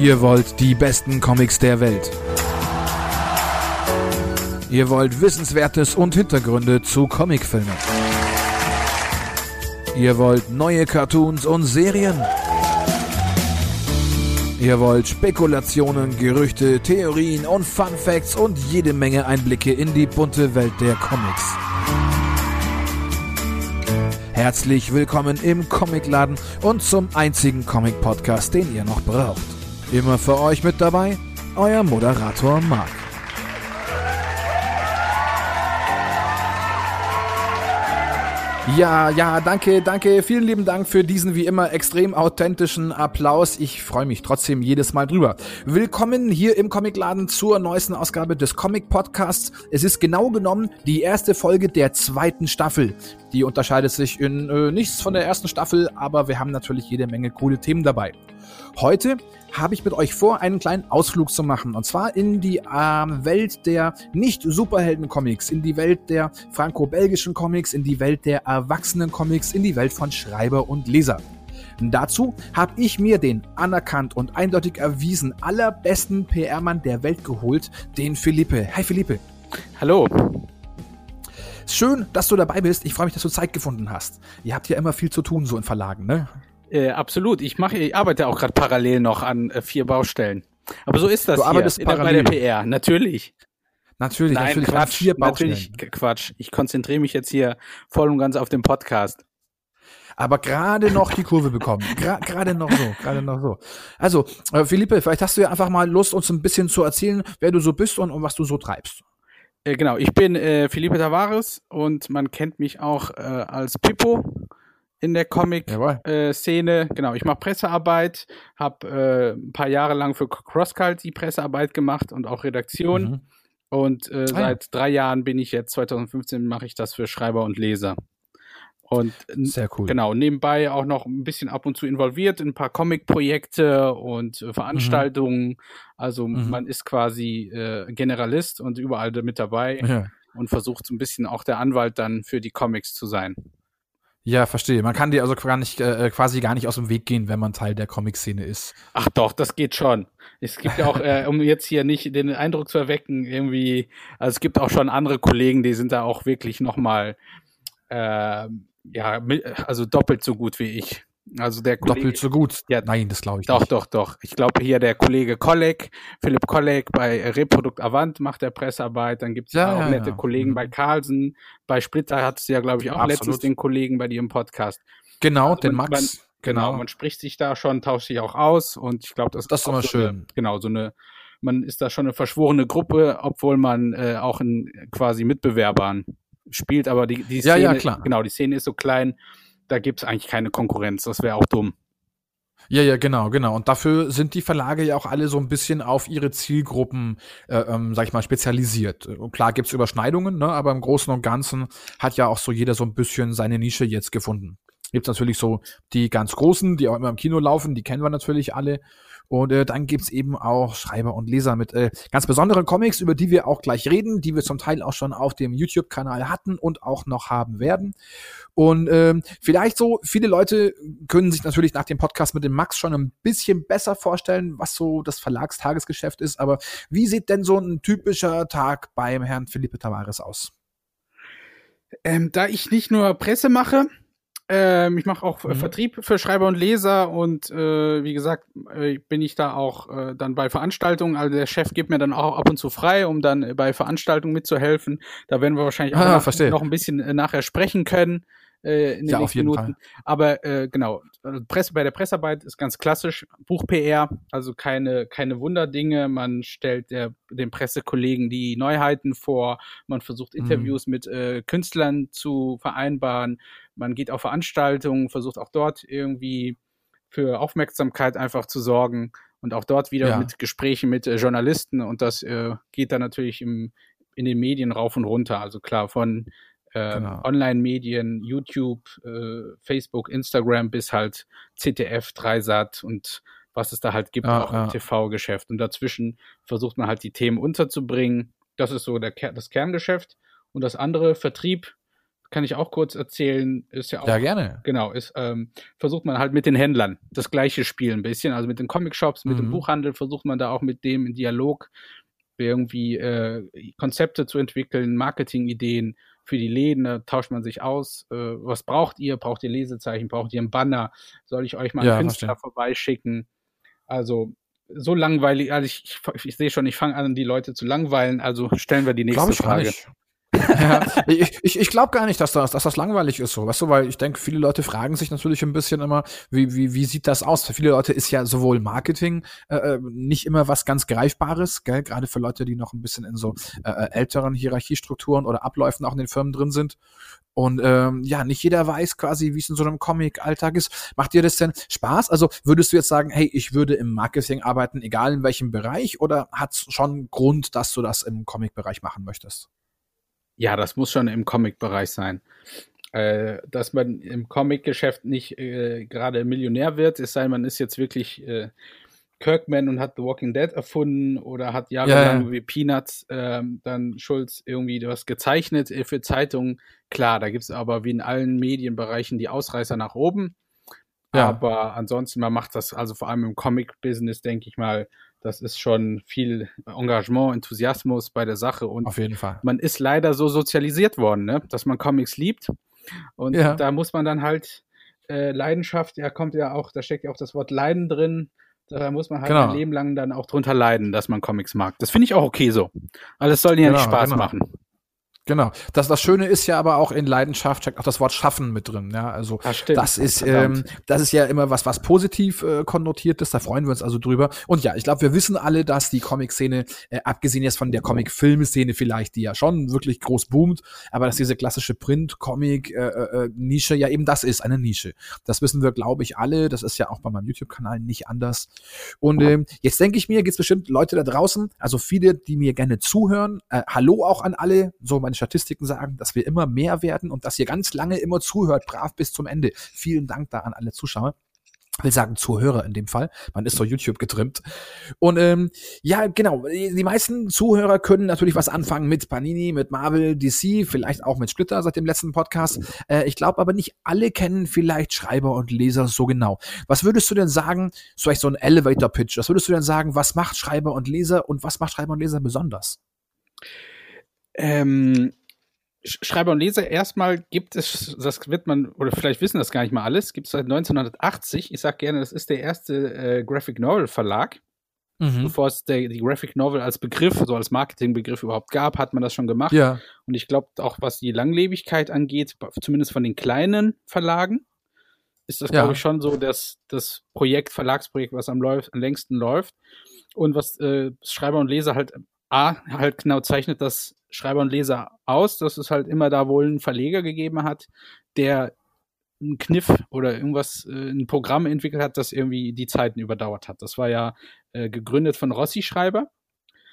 Ihr wollt die besten Comics der Welt. Ihr wollt Wissenswertes und Hintergründe zu Comicfilmen. Ihr wollt neue Cartoons und Serien. Ihr wollt Spekulationen, Gerüchte, Theorien und Fun Facts und jede Menge Einblicke in die bunte Welt der Comics. Herzlich willkommen im Comicladen und zum einzigen Comic-Podcast, den ihr noch braucht. Immer für euch mit dabei, euer Moderator Marc. Ja, ja, danke, danke. Vielen lieben Dank für diesen wie immer extrem authentischen Applaus. Ich freue mich trotzdem jedes Mal drüber. Willkommen hier im Comicladen zur neuesten Ausgabe des Comic Podcasts. Es ist genau genommen die erste Folge der zweiten Staffel. Die unterscheidet sich in äh, nichts von der ersten Staffel, aber wir haben natürlich jede Menge coole Themen dabei. Heute habe ich mit euch vor, einen kleinen Ausflug zu machen. Und zwar in die äh, Welt der Nicht-Superhelden-Comics, in die Welt der franco-belgischen Comics, in die Welt der Erwachsenen-Comics, in die Welt von Schreiber und Leser. Dazu habe ich mir den anerkannt und eindeutig erwiesen allerbesten PR-Mann der Welt geholt, den Philippe. Hi Philippe. Hallo. Schön, dass du dabei bist. Ich freue mich, dass du Zeit gefunden hast. Ihr habt ja immer viel zu tun, so in Verlagen, ne? Äh, absolut. Ich mache, ich arbeite auch gerade parallel noch an äh, vier Baustellen. Aber so ist das du hier arbeitest parallel. bei der PR. Natürlich. Natürlich, Nein, natürlich. Quatsch, vier Baustellen. natürlich Quatsch. Ich konzentriere mich jetzt hier voll und ganz auf den Podcast. Aber gerade noch die Kurve bekommen. Gerade noch so, gerade noch so. Also, äh, Philippe, vielleicht hast du ja einfach mal Lust, uns ein bisschen zu erzählen, wer du so bist und, und was du so treibst. Äh, genau, ich bin äh, Felipe Tavares und man kennt mich auch äh, als Pippo in der Comic-Szene. Äh, genau, ich mache Pressearbeit, habe äh, ein paar Jahre lang für CrossCult die Pressearbeit gemacht und auch Redaktion. Mhm. Und äh, ah, seit drei Jahren bin ich jetzt, 2015 mache ich das für Schreiber und Leser. Und sehr cool. Genau, nebenbei auch noch ein bisschen ab und zu involviert in ein paar Comic-Projekte und äh, Veranstaltungen. Mhm. Also mhm. man ist quasi äh, Generalist und überall mit dabei ja. und versucht so ein bisschen auch der Anwalt dann für die Comics zu sein. Ja, verstehe. Man kann dir also gar nicht, äh, quasi gar nicht aus dem Weg gehen, wenn man Teil der Comic-Szene ist. Ach doch, das geht schon. Es gibt ja auch, äh, um jetzt hier nicht den Eindruck zu erwecken, irgendwie, also es gibt auch schon andere Kollegen, die sind da auch wirklich nochmal, äh, ja, also doppelt so gut wie ich. Also der Kollege, Doppelt so gut? Ja, Nein, das glaube ich doch, nicht. Doch, doch, doch. Ich glaube hier der Kollege Kolleg, Philipp Kolleg bei Reprodukt Avant macht der Pressearbeit. Dann gibt es ja, auch ja, nette ja. Kollegen mhm. bei Carlsen. Bei Splitter hat es ja, glaube ich, auch Absolut. letztens den Kollegen bei dir im Podcast. Genau, also den Max. Man, genau. genau, man spricht sich da schon, tauscht sich auch aus und ich glaube, das, das ist immer so schön. Eine, genau, so eine, man ist da schon eine verschworene Gruppe, obwohl man äh, auch in quasi Mitbewerbern spielt, aber die, die Szene, ja, ja, klar. genau, die Szene ist so klein, da gibt es eigentlich keine Konkurrenz. Das wäre auch dumm. Ja, ja, genau, genau. Und dafür sind die Verlage ja auch alle so ein bisschen auf ihre Zielgruppen, äh, ähm, sag ich mal, spezialisiert. Und klar gibt's Überschneidungen, ne, aber im Großen und Ganzen hat ja auch so jeder so ein bisschen seine Nische jetzt gefunden. Gibt's natürlich so die ganz großen, die auch immer im Kino laufen, die kennen wir natürlich alle. Und äh, dann gibt's eben auch Schreiber und Leser mit äh, ganz besonderen Comics, über die wir auch gleich reden, die wir zum Teil auch schon auf dem YouTube-Kanal hatten und auch noch haben werden. Und ähm, vielleicht so, viele Leute können sich natürlich nach dem Podcast mit dem Max schon ein bisschen besser vorstellen, was so das Verlagstagesgeschäft ist. Aber wie sieht denn so ein typischer Tag beim Herrn Felipe Tavares aus? Ähm, da ich nicht nur Presse mache, ähm, ich mache auch mhm. Vertrieb für Schreiber und Leser und äh, wie gesagt äh, bin ich da auch äh, dann bei Veranstaltungen. Also der Chef gibt mir dann auch ab und zu frei, um dann äh, bei Veranstaltungen mitzuhelfen. Da werden wir wahrscheinlich auch ah, noch, ein bisschen äh, nachher sprechen können äh, in den ja, nächsten Minuten. Fall. Aber äh, genau, also Presse bei der Pressearbeit ist ganz klassisch Buch-PR, also keine keine Wunderdinge. Man stellt der, den Pressekollegen die Neuheiten vor, man versucht mhm. Interviews mhm. mit äh, Künstlern zu vereinbaren, man geht auf Veranstaltungen, versucht auch dort irgendwie für Aufmerksamkeit einfach zu sorgen und auch dort wieder ja. mit Gesprächen mit äh, Journalisten und das äh, geht dann natürlich im, in den Medien rauf und runter. Also klar, von äh, genau. Online-Medien, YouTube, äh, Facebook, Instagram bis halt CTF, Dreisat und was es da halt gibt, ja, auch ja. im TV-Geschäft. Und dazwischen versucht man halt die Themen unterzubringen. Das ist so der, das Kerngeschäft. Und das andere, Vertrieb, kann ich auch kurz erzählen, ist ja auch. Ja, gerne. Genau, ist, ähm, versucht man halt mit den Händlern das gleiche Spiel ein bisschen. Also mit den Comic-Shops, mit mhm. dem Buchhandel versucht man da auch mit dem in Dialog irgendwie äh, Konzepte zu entwickeln, Marketingideen für die Läden, da tauscht man sich aus. Äh, was braucht ihr? Braucht ihr Lesezeichen? Braucht ihr einen Banner? Soll ich euch mal einen ja, Künstler verstehe. vorbeischicken? Also so langweilig, also ich, ich, ich sehe schon, ich fange an, die Leute zu langweilen, also stellen wir die nächste Frage ja, ich ich, ich glaube gar nicht, dass das, dass das langweilig ist so, weißt du, weil ich denke, viele Leute fragen sich natürlich ein bisschen immer, wie, wie, wie sieht das aus? Für viele Leute ist ja sowohl Marketing äh, äh nicht immer was ganz Greifbares, gell? gerade für Leute, die noch ein bisschen in so äh, äh, älteren Hierarchiestrukturen oder Abläufen auch in den Firmen drin sind. Und ähm, ja, nicht jeder weiß quasi, wie es in so einem Comic-Alltag ist. Macht dir das denn Spaß? Also würdest du jetzt sagen, hey, ich würde im Marketing arbeiten, egal in welchem Bereich, oder hat es schon Grund, dass du das im Comic-Bereich machen möchtest? Ja, das muss schon im Comic-Bereich sein. Äh, dass man im Comic-Geschäft nicht äh, gerade Millionär wird, es sei denn, man ist jetzt wirklich äh, Kirkman und hat The Walking Dead erfunden oder hat jahrelang ja, wie Peanuts ähm, dann Schulz irgendwie was gezeichnet äh, für Zeitungen. Klar, da gibt es aber wie in allen Medienbereichen die Ausreißer nach oben. Ja. Aber ansonsten, man macht das also vor allem im Comic-Business, denke ich mal, das ist schon viel Engagement, Enthusiasmus bei der Sache. Und Auf jeden Fall. man ist leider so sozialisiert worden, ne? dass man Comics liebt. Und ja. da muss man dann halt äh, Leidenschaft, ja, kommt ja auch, da steckt ja auch das Wort Leiden drin. Da muss man halt genau. ein Leben lang dann auch drunter leiden, dass man Comics mag. Das finde ich auch okay so. Alles soll ja genau, nicht Spaß genau. machen. Genau. Das, das Schöne ist ja aber auch in Leidenschaft steckt auch das Wort Schaffen mit drin. Ja, also das, das ist ähm, das ist ja immer was was positiv äh, konnotiert ist. Da freuen wir uns also drüber. Und ja, ich glaube, wir wissen alle, dass die Comic-Szene äh, abgesehen jetzt von der Comic-Film-Szene vielleicht, die ja schon wirklich groß boomt, aber dass diese klassische Print-Comic-Nische äh, äh, ja eben das ist eine Nische. Das wissen wir, glaube ich, alle. Das ist ja auch bei meinem YouTube-Kanal nicht anders. Und ähm, jetzt denke ich mir, gibt es bestimmt Leute da draußen, also viele, die mir gerne zuhören. Äh, hallo auch an alle, so meine Statistiken sagen, dass wir immer mehr werden und dass ihr ganz lange immer zuhört, brav bis zum Ende. Vielen Dank da an alle Zuschauer will sagen Zuhörer in dem Fall. Man ist so YouTube getrimmt. Und ähm, ja, genau. Die meisten Zuhörer können natürlich was anfangen mit Panini, mit Marvel, DC, vielleicht auch mit Splitter seit dem letzten Podcast. Äh, ich glaube aber nicht alle kennen vielleicht Schreiber und Leser so genau. Was würdest du denn sagen, vielleicht so ein Elevator Pitch, was würdest du denn sagen, was macht Schreiber und Leser und was macht Schreiber und Leser besonders? Ähm, Schreiber und Leser, erstmal gibt es, das wird man, oder vielleicht wissen das gar nicht mal alles, gibt es seit 1980. Ich sage gerne, das ist der erste äh, Graphic Novel Verlag. Mhm. Bevor es der, die Graphic Novel als Begriff, so als Marketingbegriff überhaupt gab, hat man das schon gemacht. Ja. Und ich glaube auch, was die Langlebigkeit angeht, zumindest von den kleinen Verlagen, ist das, ja. glaube ich, schon so dass das Projekt, Verlagsprojekt, was am, läuft, am längsten läuft. Und was äh, Schreiber und Leser halt A, halt genau zeichnet das Schreiber und Leser aus, dass es halt immer da wohl einen Verleger gegeben hat, der einen Kniff oder irgendwas, äh, ein Programm entwickelt hat, das irgendwie die Zeiten überdauert hat. Das war ja äh, gegründet von Rossi Schreiber.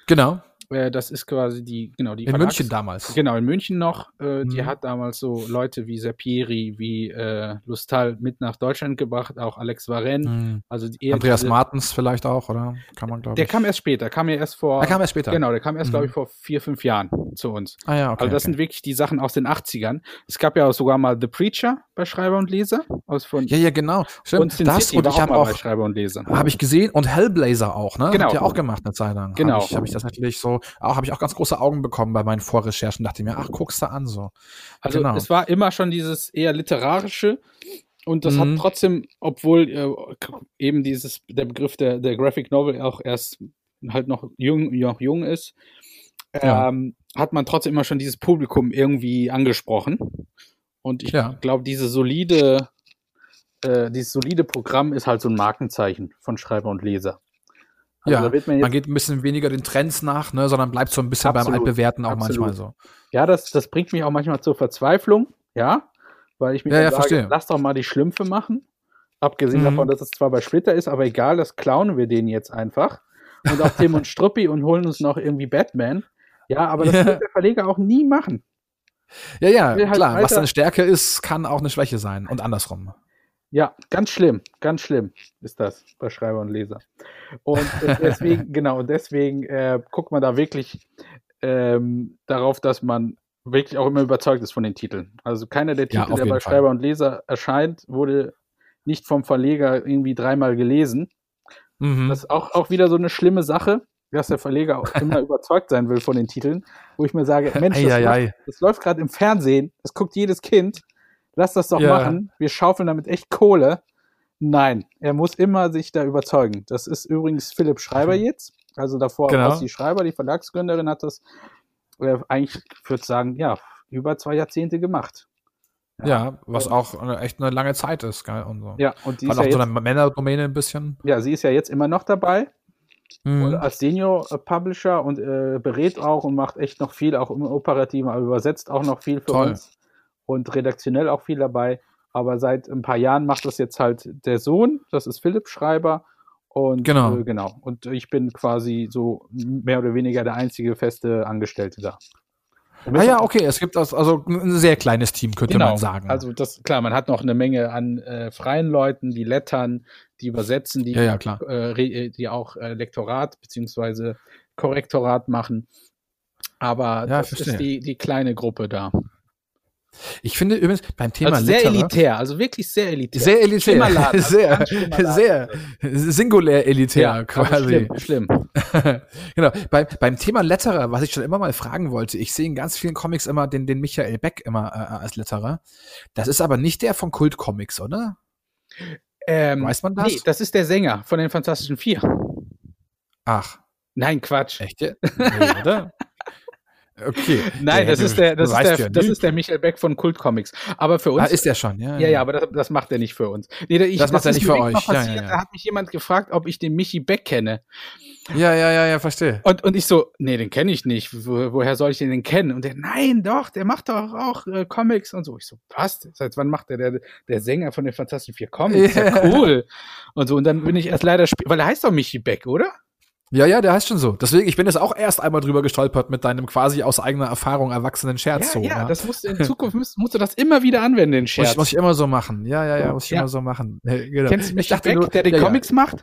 Genau. Äh, das ist quasi die, genau, die In Verlags München damals. Genau, in München noch. Äh, mhm. Die hat damals so Leute wie Serpieri, wie äh, Lustal mit nach Deutschland gebracht, auch Alex Varenne. Mhm. Also Andreas diese, Martens vielleicht auch, oder? Kann man, glaube Der kam erst später, kam ja erst vor. Der kam erst später. Genau, der kam erst, mhm. glaube ich, vor vier, fünf Jahren zu uns. Ah ja, okay. Also das okay. sind wirklich die Sachen aus den 80ern. Es gab ja auch sogar mal The Preacher bei Schreiber und Leser. Aus von ja, ja, genau. Stimmt. Und Sin das City und ich habe auch, Schreiber und Leser. Habe ich gesehen und Hellblazer auch, ne? Genau. Hat ja auch gemacht eine Zeit lang. Genau. Habe ich, hab ich das natürlich so, auch habe ich auch ganz große Augen bekommen bei meinen Vorrecherchen. Dachte mir, ach, guckst du an so. Also genau. es war immer schon dieses eher literarische und das mhm. hat trotzdem, obwohl äh, eben dieses der Begriff der, der Graphic Novel auch erst halt noch jung, noch jung ist, ja. ähm, hat man trotzdem immer schon dieses Publikum irgendwie angesprochen. Und ich ja. glaube, diese solide, äh, dieses solide Programm ist halt so ein Markenzeichen von Schreiber und Leser. Also ja, man, man, geht ein bisschen weniger den Trends nach, ne, sondern bleibt so ein bisschen absolut, beim Altbewerten auch absolut. manchmal so. Ja, das, das bringt mich auch manchmal zur Verzweiflung, ja, weil ich mir ja, ja, sage, verstehe. lass doch mal die Schlümpfe machen. Abgesehen mhm. davon, dass es zwar bei Splitter ist, aber egal, das klauen wir denen jetzt einfach. Und auch Tim und Struppi und holen uns noch irgendwie Batman. Ja, aber das ja. wird der Verleger auch nie machen. Ja, ja, halt klar. Was eine Stärke ist, kann auch eine Schwäche sein und andersrum. Ja, ganz schlimm, ganz schlimm ist das bei Schreiber und Leser. Und deswegen, genau, und deswegen äh, guckt man da wirklich ähm, darauf, dass man wirklich auch immer überzeugt ist von den Titeln. Also keiner der Titel, ja, der bei Fall. Schreiber und Leser erscheint, wurde nicht vom Verleger irgendwie dreimal gelesen. Mhm. Das ist auch, auch wieder so eine schlimme Sache, dass der Verleger auch immer überzeugt sein will von den Titeln, wo ich mir sage, Mensch, das, läuft, das läuft gerade im Fernsehen, das guckt jedes Kind, lass das doch ja. machen, wir schaufeln damit echt Kohle. Nein, er muss immer sich da überzeugen. Das ist übrigens Philipp Schreiber jetzt. Also davor genau. Ossi Schreiber, die Verlagsgründerin, hat das äh, eigentlich, ich würde sagen, ja, über zwei Jahrzehnte gemacht. Ja, ja was auch eine, echt eine lange Zeit ist, geil und so. Ja, und die ist auch ja so eine Männerdomäne ein bisschen. Ja, sie ist ja jetzt immer noch dabei. Mhm. als Senior Publisher und äh, berät auch und macht echt noch viel, auch im Operativen, aber übersetzt auch noch viel für Toll. uns und redaktionell auch viel dabei. Aber seit ein paar Jahren macht das jetzt halt der Sohn, das ist Philipp Schreiber. Und genau. Äh, genau. Und ich bin quasi so mehr oder weniger der einzige feste Angestellte da. Ah ja, okay, es gibt das, also ein sehr kleines Team, könnte genau. man sagen. Also das, klar, man hat noch eine Menge an äh, freien Leuten, die lettern, die übersetzen, die, ja, ja, klar. Äh, die auch äh, Lektorat beziehungsweise Korrektorat machen. Aber ja, das verstehe. ist die, die kleine Gruppe da. Ich finde übrigens beim Thema also sehr Litterer, elitär, also wirklich sehr elitär. Sehr elitär, Laden, sehr, also sehr singulär elitär ja, quasi. Schlimm, schlimm. genau. Bei, beim Thema Letterer, was ich schon immer mal fragen wollte, ich sehe in ganz vielen Comics immer den, den Michael Beck immer äh, als Letterer. Das ist aber nicht der von Kult Comics, oder? Ähm, Weiß man das? Nee, das ist der Sänger von den Fantastischen Vier. Ach. Nein, Quatsch. Echt? Nee, oder? Okay. Nein, das ist der, das ist der, ja das ist der Michael Beck von Kult Comics. Aber für uns. Ah, ist der schon, ja. Ja, ja, aber das, das macht er nicht für uns. Nee, ich, das, das macht er nicht für euch. Ja, ja, ja. Da hat mich jemand gefragt, ob ich den Michi Beck kenne. Ja, ja, ja, ja, verstehe. Und, und ich so, nee, den kenne ich nicht. Wo, woher soll ich den denn kennen? Und der, nein, doch, der macht doch auch äh, Comics und so. Ich so, was? Seit wann macht der, der, der Sänger von den Fantastischen Vier Comics? Ja, ja cool. Und so, und dann bin ich erst leider, weil er heißt doch Michi Beck, oder? Ja, ja, der heißt schon so. Deswegen, ich bin jetzt auch erst einmal drüber gestolpert mit deinem quasi aus eigener Erfahrung erwachsenen Scherz. Ja, so, ja, ja, das musst du in Zukunft musst, musst, du das immer wieder anwenden, den Scherz. Muss muss ich immer so machen. Ja, ja, ja, muss ich ja. immer so machen. Genau. Kennst du mich, Beck, der die ja, Comics macht?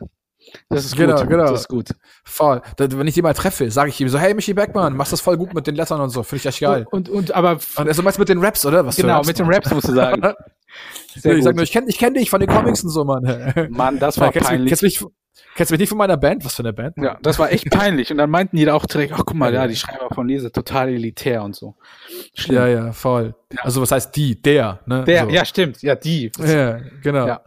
Das ist genau, gut. Genau, Das ist gut. Voll. wenn ich den mal treffe, sage ich ihm so, hey Michi Beckmann, machst das voll gut mit den Lettern und so. Finde ich echt geil. Und, und, aber. Und also meinst mit den Raps, oder? Was genau, mit den Raps musst du sagen. Sehr ich sag nur, ich kenne ich kenn dich von den Comics und so, Mann. Mann, das war kennst peinlich. Mich, kennst, mich, kennst du mich nicht von meiner Band? Was für eine Band? Ja, das war echt peinlich. Und dann meinten die da auch direkt, ach guck mal, ja, die Schreiber von Lese, total elitär und so. Schlimm. Ja, ja, voll. Ja. Also was heißt die? Der, ne? Der, so. ja, stimmt. Ja, die. Ja, genau. Ja.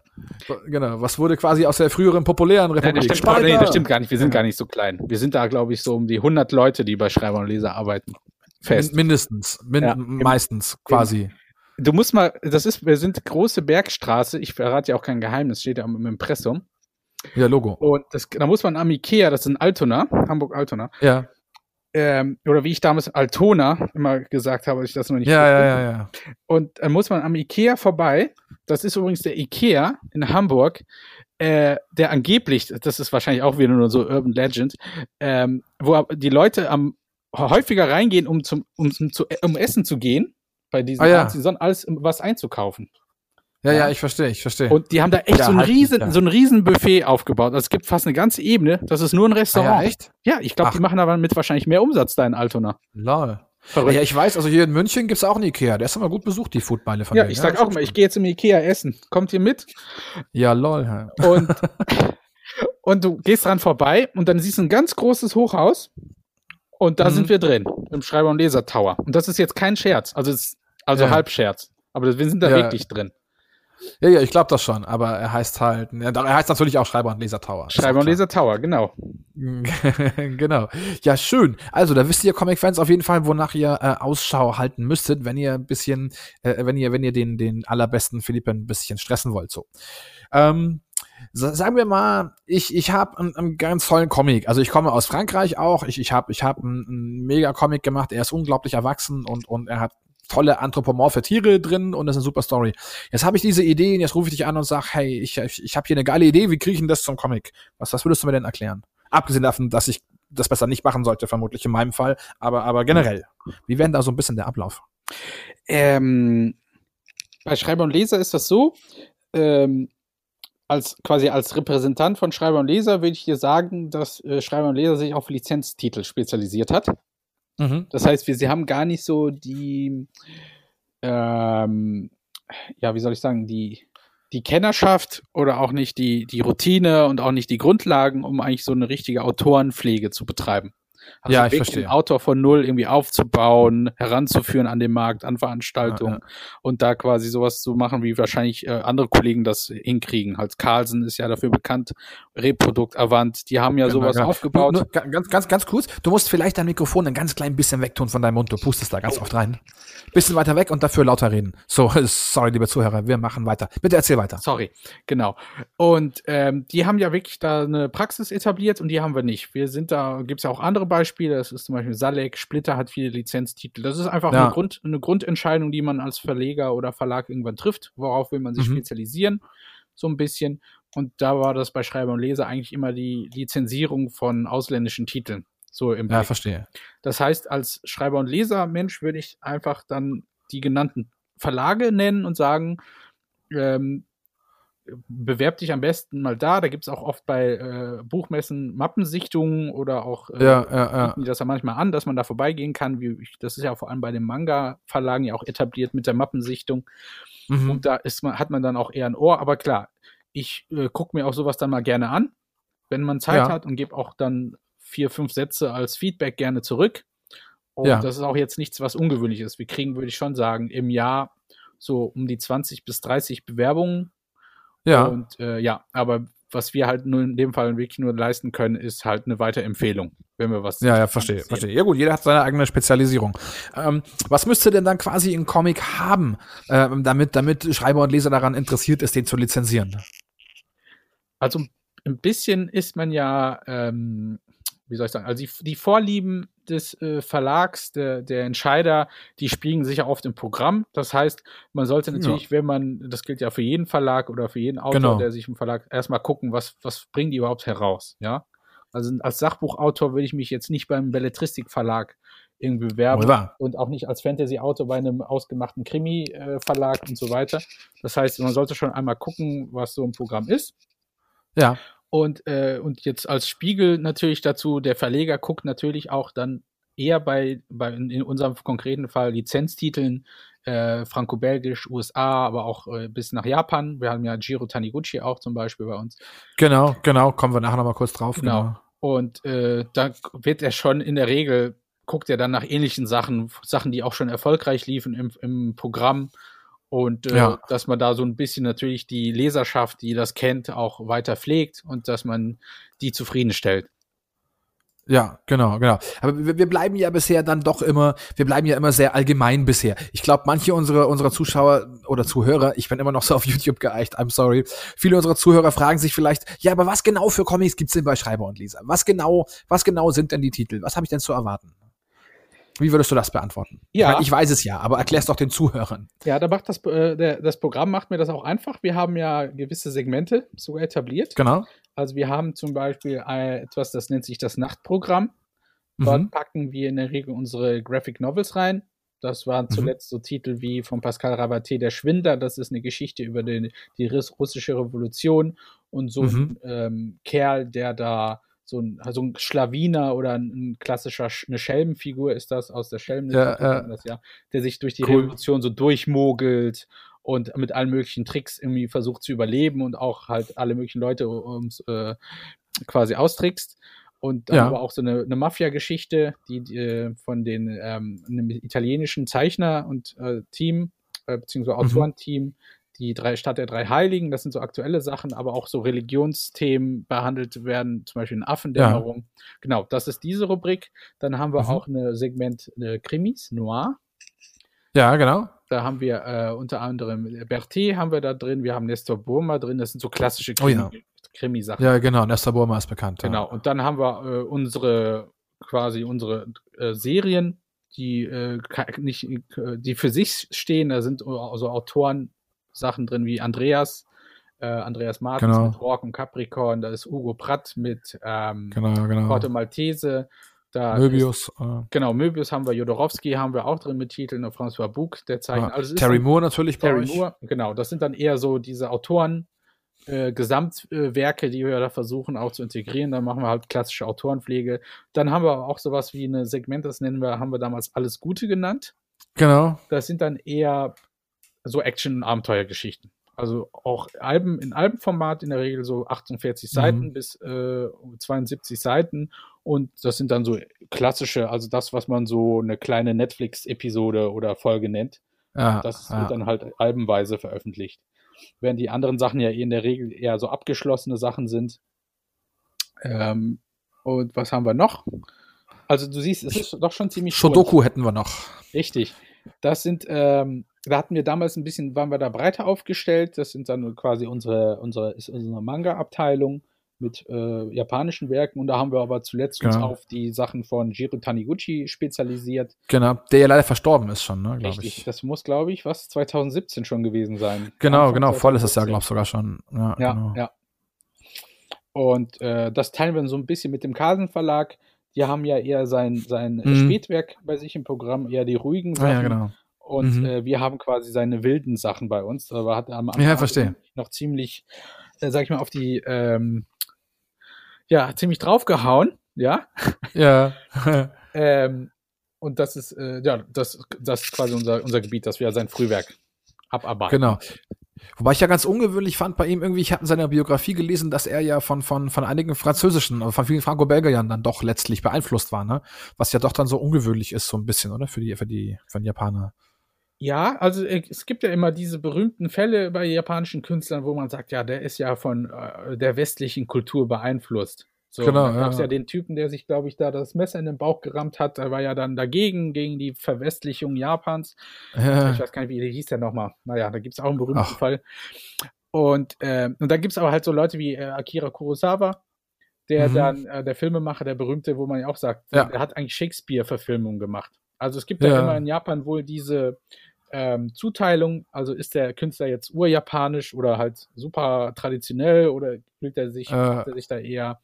Genau. Was wurde quasi aus der früheren populären Republik? Nein, das, stimmt, nee, das stimmt gar nicht. Wir sind gar nicht so klein. Wir sind da, glaube ich, so um die 100 Leute, die bei Schreiber und Leser arbeiten. Fest. Mindestens. Min ja, meistens, quasi. Du musst mal, das ist, wir sind große Bergstraße. Ich verrate ja auch kein Geheimnis, steht ja im Impressum. Ja, Logo. Und das, da muss man am Ikea, das ist in Altona, Hamburg-Altona. Ja. Ähm, oder wie ich damals Altona immer gesagt habe, ich das noch nicht Ja, ja, ja, ja. Und dann muss man am Ikea vorbei. Das ist übrigens der Ikea in Hamburg, äh, der angeblich, das ist wahrscheinlich auch wieder nur so Urban Legend, ähm, wo die Leute am häufiger reingehen, um zum, um, um, zu, um essen zu gehen, bei diesen ah, ja. Saison, als was einzukaufen. Ja, ja, ich verstehe, ich verstehe. Und die haben da echt ja, so ein halt, riesen, ja. so ein riesen Buffet aufgebaut. Also es gibt fast eine ganze Ebene. Das ist nur ein Restaurant. Ah, ja, echt? Ja, ich glaube, die machen aber mit wahrscheinlich mehr Umsatz da in Altona. Lol. Verrückt. Ja, ich weiß, also hier in München gibt es auch einen Ikea. Der ist immer gut besucht, die Foodbeile von Ja, denen. ich sag auch immer, ich gehe jetzt im Ikea essen. Kommt ihr mit? Ja, lol. Und, und du gehst dran vorbei und dann siehst du ein ganz großes Hochhaus und da mhm. sind wir drin, im Schreiber- und Leser-Tower. Und das ist jetzt kein Scherz, also, ist, also ja. Halbscherz. Aber wir sind da ja. wirklich drin. Ja, ja, ich glaube das schon, aber er heißt halt, er heißt natürlich auch Schreiber und Leser Tower. Schreiber und Leser Tower, genau. genau. Ja, schön. Also, da wisst ihr Comic-Fans auf jeden Fall, wonach ihr äh, Ausschau halten müsstet, wenn ihr ein bisschen, äh, wenn ihr, wenn ihr den, den allerbesten Philipp ein bisschen stressen wollt, so. Ähm, sagen wir mal, ich, ich habe einen, einen ganz tollen Comic. Also ich komme aus Frankreich auch. Ich, ich habe ich hab einen, einen mega Comic gemacht. Er ist unglaublich erwachsen und, und er hat tolle anthropomorphe Tiere drin und das ist eine super Story. Jetzt habe ich diese Idee und jetzt rufe ich dich an und sag, hey, ich, ich, ich habe hier eine geile Idee, wie kriege ich denn das zum Comic? Was, was würdest du mir denn erklären? Abgesehen davon, dass ich das besser nicht machen sollte, vermutlich in meinem Fall, aber, aber generell. Wie wäre da so ein bisschen der Ablauf? Ähm, bei Schreiber und Leser ist das so, ähm, als quasi als Repräsentant von Schreiber und Leser würde ich dir sagen, dass äh, Schreiber und Leser sich auf Lizenztitel spezialisiert hat. Mhm. Das heißt, wir, sie haben gar nicht so die, ähm, ja, wie soll ich sagen, die, die Kennerschaft oder auch nicht die, die Routine und auch nicht die Grundlagen, um eigentlich so eine richtige Autorenpflege zu betreiben. Also ja, ich verstehe. Den Autor von Null irgendwie aufzubauen, heranzuführen an den Markt, an Veranstaltungen ja, ja. und da quasi sowas zu machen, wie wahrscheinlich äh, andere Kollegen das hinkriegen. Halt Carlsen ist ja dafür bekannt, Reprodukt Avant, die haben ja genau, sowas genau. aufgebaut. Nur, nur, ganz, ganz, ganz kurz, du musst vielleicht dein Mikrofon ein ganz klein bisschen wegtun von deinem Mund, du pustest da ganz oft rein. Bisschen weiter weg und dafür lauter reden. So, sorry, liebe Zuhörer, wir machen weiter. Bitte erzähl weiter. Sorry, genau. Und ähm, die haben ja wirklich da eine Praxis etabliert und die haben wir nicht. Wir sind da, gibt es ja auch andere Beispiele, Beispiele. Das ist zum Beispiel Salek, Splitter hat viele Lizenztitel. Das ist einfach ja. eine, Grund, eine Grundentscheidung, die man als Verleger oder Verlag irgendwann trifft. Worauf will man sich mhm. spezialisieren? So ein bisschen. Und da war das bei Schreiber und Leser eigentlich immer die Lizenzierung von ausländischen Titeln. So im Ja, verstehe. Das heißt, als Schreiber und Leser Mensch würde ich einfach dann die genannten Verlage nennen und sagen, ähm, bewerb dich am besten mal da. Da gibt es auch oft bei äh, Buchmessen Mappensichtungen oder auch äh, ja, ja, ja. die das ja manchmal an, dass man da vorbeigehen kann. Wie ich, das ist ja vor allem bei den Manga-Verlagen ja auch etabliert mit der Mappensichtung. Mhm. Und da ist man, hat man dann auch eher ein Ohr. Aber klar, ich äh, gucke mir auch sowas dann mal gerne an, wenn man Zeit ja. hat und gebe auch dann vier, fünf Sätze als Feedback gerne zurück. Und ja. das ist auch jetzt nichts, was ungewöhnlich ist. Wir kriegen, würde ich schon sagen, im Jahr so um die 20 bis 30 Bewerbungen ja. Und äh, ja, aber was wir halt nur in dem Fall wirklich nur leisten können, ist halt eine Weiterempfehlung, wenn wir was. Ja, ja, verstehe, verstehe. Ja gut, jeder hat seine eigene Spezialisierung. Ähm, was müsste denn dann quasi ein Comic haben, ähm, damit, damit Schreiber und Leser daran interessiert ist, den zu lizenzieren? Also ein bisschen ist man ja, ähm, wie soll ich sagen, also die, die Vorlieben des äh, Verlags, der, der Entscheider, die spiegeln sich ja oft im Programm. Das heißt, man sollte natürlich, ja. wenn man, das gilt ja für jeden Verlag oder für jeden Autor, genau. der sich im Verlag erstmal gucken, was, was bringen die überhaupt heraus, ja. Also als Sachbuchautor würde ich mich jetzt nicht beim Belletristikverlag irgendwie bewerben Oder? und auch nicht als Fantasy-Autor bei einem ausgemachten Krimi-Verlag und so weiter. Das heißt, man sollte schon einmal gucken, was so ein Programm ist. Ja. Und, äh, und jetzt als Spiegel natürlich dazu, der Verleger guckt natürlich auch dann eher bei, bei in unserem konkreten Fall Lizenztiteln äh, Franco-Belgisch, USA, aber auch äh, bis nach Japan. Wir haben ja Jiro Taniguchi auch zum Beispiel bei uns. Genau, genau, kommen wir nachher nochmal kurz drauf. Genau. genau. Und äh, da wird er schon in der Regel, guckt er dann nach ähnlichen Sachen, Sachen, die auch schon erfolgreich liefen im, im Programm und äh, ja. dass man da so ein bisschen natürlich die Leserschaft, die das kennt, auch weiter pflegt und dass man die zufriedenstellt. Ja, genau, genau. Aber wir, wir bleiben ja bisher dann doch immer, wir bleiben ja immer sehr allgemein bisher. Ich glaube, manche unserer unserer Zuschauer oder Zuhörer, ich bin immer noch so auf YouTube geeicht, I'm sorry. Viele unserer Zuhörer fragen sich vielleicht, ja, aber was genau für Comics gibt's denn bei Schreiber und Leser? Was genau, was genau sind denn die Titel? Was habe ich denn zu erwarten? Wie würdest du das beantworten? Ja. Ich, mein, ich weiß es ja, aber erklär's doch den Zuhörern. Ja, da macht das, äh, der, das Programm macht mir das auch einfach. Wir haben ja gewisse Segmente sogar etabliert. Genau. Also wir haben zum Beispiel etwas, das nennt sich das Nachtprogramm. Dort mhm. packen wir in der Regel unsere Graphic Novels rein. Das waren mhm. zuletzt mhm. so Titel wie von Pascal Rabaté, Der Schwinder. Das ist eine Geschichte über den, die russische Revolution und so mhm. ein ähm, Kerl, der da so ein, so ein Schlawiner oder ein, klassischer, eine Schelmenfigur ist das aus der Schelmen, ja, das, ja, der sich durch die cool. Revolution so durchmogelt und mit allen möglichen Tricks irgendwie versucht zu überleben und auch halt alle möglichen Leute ums äh, quasi austrickst. Und dann ja. aber auch so eine, eine Mafia-Geschichte, die, die, äh, von den ähm, einem italienischen Zeichner und äh, Team, äh, beziehungsweise mhm. Autorenteam, mhm die drei Stadt der drei Heiligen, das sind so aktuelle Sachen, aber auch so Religionsthemen behandelt werden, zum Beispiel in Affendämmerung. Ja. Genau, das ist diese Rubrik. Dann haben wir mhm. auch eine Segment eine Krimis, Noir. Ja, genau. Da haben wir äh, unter anderem Berthe haben wir da drin, wir haben Nestor Burma drin, das sind so klassische Krimi, oh, ja. Krimisachen. Ja, genau, Nestor Burma ist bekannt. Genau, ja. und dann haben wir äh, unsere, quasi unsere äh, Serien, die äh, nicht, äh, die für sich stehen, da sind also Autoren Sachen drin wie Andreas, äh, Andreas Martins genau. mit Rock und Capricorn, da ist Ugo Pratt mit ähm, genau, genau. Porto Maltese. Da Möbius. Ist, äh. Genau, Möbius haben wir, Jodorowski haben wir auch drin mit Titeln, und François Bouc, der zeichnet. Also Terry Moore natürlich Terry Moore, genau. Das sind dann eher so diese Autoren, äh, Gesamtwerke, die wir da versuchen auch zu integrieren. Dann machen wir halt klassische Autorenpflege. Dann haben wir auch sowas wie eine Segment, das nennen wir, haben wir damals alles Gute genannt. Genau. Das sind dann eher so Action-Abenteuergeschichten. Also auch Alben in Albenformat in der Regel so 48 Seiten mhm. bis äh, 72 Seiten. Und das sind dann so klassische, also das, was man so eine kleine Netflix-Episode oder Folge nennt. Ja, das ja. wird dann halt albenweise veröffentlicht. Während die anderen Sachen ja in der Regel eher so abgeschlossene Sachen sind. Ähm, und was haben wir noch? Also du siehst, es ist doch schon ziemlich. Shodoku hätten wir noch. Richtig. Das sind, ähm, da hatten wir damals ein bisschen, waren wir da breiter aufgestellt. Das sind dann quasi unsere, unsere, ist unsere Manga-Abteilung mit äh, japanischen Werken und da haben wir aber zuletzt genau. uns auf die Sachen von Jiro Taniguchi spezialisiert. Genau, der ja leider verstorben ist schon, ne, glaube ich. Das muss, glaube ich, was 2017 schon gewesen sein. Genau, Anfang genau, voll ist es ja, glaube ich, sogar schon. Ja, ja. Genau. ja. Und äh, das teilen wir so ein bisschen mit dem Kasen Verlag. Die haben ja eher sein, sein mhm. Spätwerk bei sich im Programm, eher die ruhigen Sachen. Ah, ja, genau. Und mhm. äh, wir haben quasi seine wilden Sachen bei uns. Aber hat am Anfang ja, verstehe. noch ziemlich, äh, sag ich mal, auf die ähm, ja, ziemlich draufgehauen, ja. Ja. ähm, und das ist, äh, ja, das, das ist quasi unser, unser Gebiet, dass wir sein Frühwerk abarbeiten. Genau. Wobei ich ja ganz ungewöhnlich fand bei ihm irgendwie, ich habe in seiner Biografie gelesen, dass er ja von, von, von einigen französischen, also von vielen Franco-Belgiern dann doch letztlich beeinflusst war, ne? Was ja doch dann so ungewöhnlich ist, so ein bisschen, oder? Für die, für die, für die Japaner. Ja, also äh, es gibt ja immer diese berühmten Fälle bei japanischen Künstlern, wo man sagt, ja, der ist ja von äh, der westlichen Kultur beeinflusst. So, genau, da gab es ja. ja. den Typen, der sich, glaube ich, da das Messer in den Bauch gerammt hat. Der war ja dann dagegen, gegen die Verwestlichung Japans. Ja. Ich weiß gar nicht, wie der hieß der nochmal. Naja, da gibt es auch einen berühmten Ach. Fall. Und, äh, und da gibt es aber halt so Leute wie äh, Akira Kurosawa, der mhm. dann, äh, der Filmemacher, der berühmte, wo man ja auch sagt, ja. der hat eigentlich Shakespeare-Verfilmungen gemacht. Also es gibt ja immer in Japan wohl diese ähm, Zuteilung, also ist der Künstler jetzt urjapanisch oder halt super traditionell oder fühlt er sich, äh. er sich da eher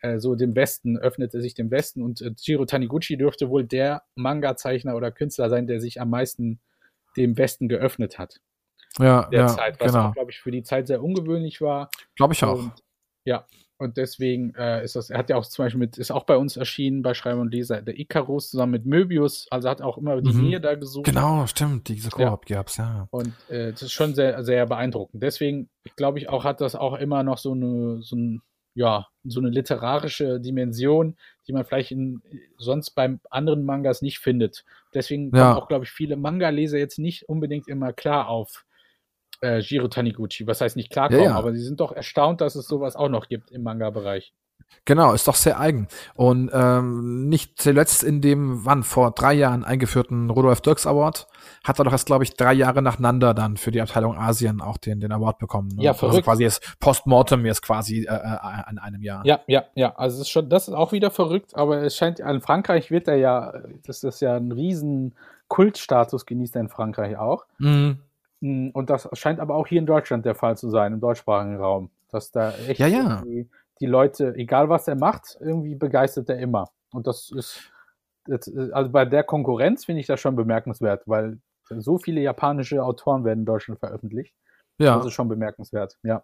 äh, so dem Westen, öffnet er sich dem Westen und äh, Jiro Taniguchi dürfte wohl der Manga-Zeichner oder Künstler sein, der sich am meisten dem Westen geöffnet hat. Ja, der ja, Zeit, was genau. glaube ich, für die Zeit sehr ungewöhnlich war. Glaube ich auch. Und, ja, und deswegen äh, ist das, er hat ja auch zum Beispiel mit, ist auch bei uns erschienen bei Schreiber und Leser, der Icarus zusammen mit Möbius, also hat auch immer die mhm. Nähe da gesucht. Genau, stimmt, diese Koop ja. gab's, ja. Und äh, das ist schon sehr, sehr beeindruckend. Deswegen, glaube ich, auch hat das auch immer noch so eine, so ein, ja, so eine literarische Dimension, die man vielleicht in, sonst beim anderen Mangas nicht findet. Deswegen ja. kommen auch, glaube ich, viele Manga-Leser jetzt nicht unbedingt immer klar auf äh, Jiro Taniguchi. Was heißt nicht klarkommen, ja, ja. aber sie sind doch erstaunt, dass es sowas auch noch gibt im Manga-Bereich. Genau, ist doch sehr eigen. Und ähm, nicht zuletzt in dem, wann, vor drei Jahren eingeführten Rudolf Dirks Award, hat er doch erst, glaube ich, drei Jahre nacheinander dann für die Abteilung Asien auch den, den Award bekommen. Ne? Ja, also verrückt. Also quasi jetzt Postmortem jetzt quasi äh, äh, an einem Jahr. Ja, ja, ja. Also es ist schon, das ist auch wieder verrückt, aber es scheint, in Frankreich wird er ja, das ist ja ein riesen Kultstatus genießt er in Frankreich auch. Mhm. Hm, und das scheint aber auch hier in Deutschland der Fall zu sein, im deutschsprachigen Raum. Dass da echt ja, ja. die Leute, egal was er macht, irgendwie begeistert er immer. Und das ist, also bei der Konkurrenz finde ich das schon bemerkenswert, weil so viele japanische Autoren werden in Deutschland veröffentlicht. Ja. Das ist schon bemerkenswert, ja.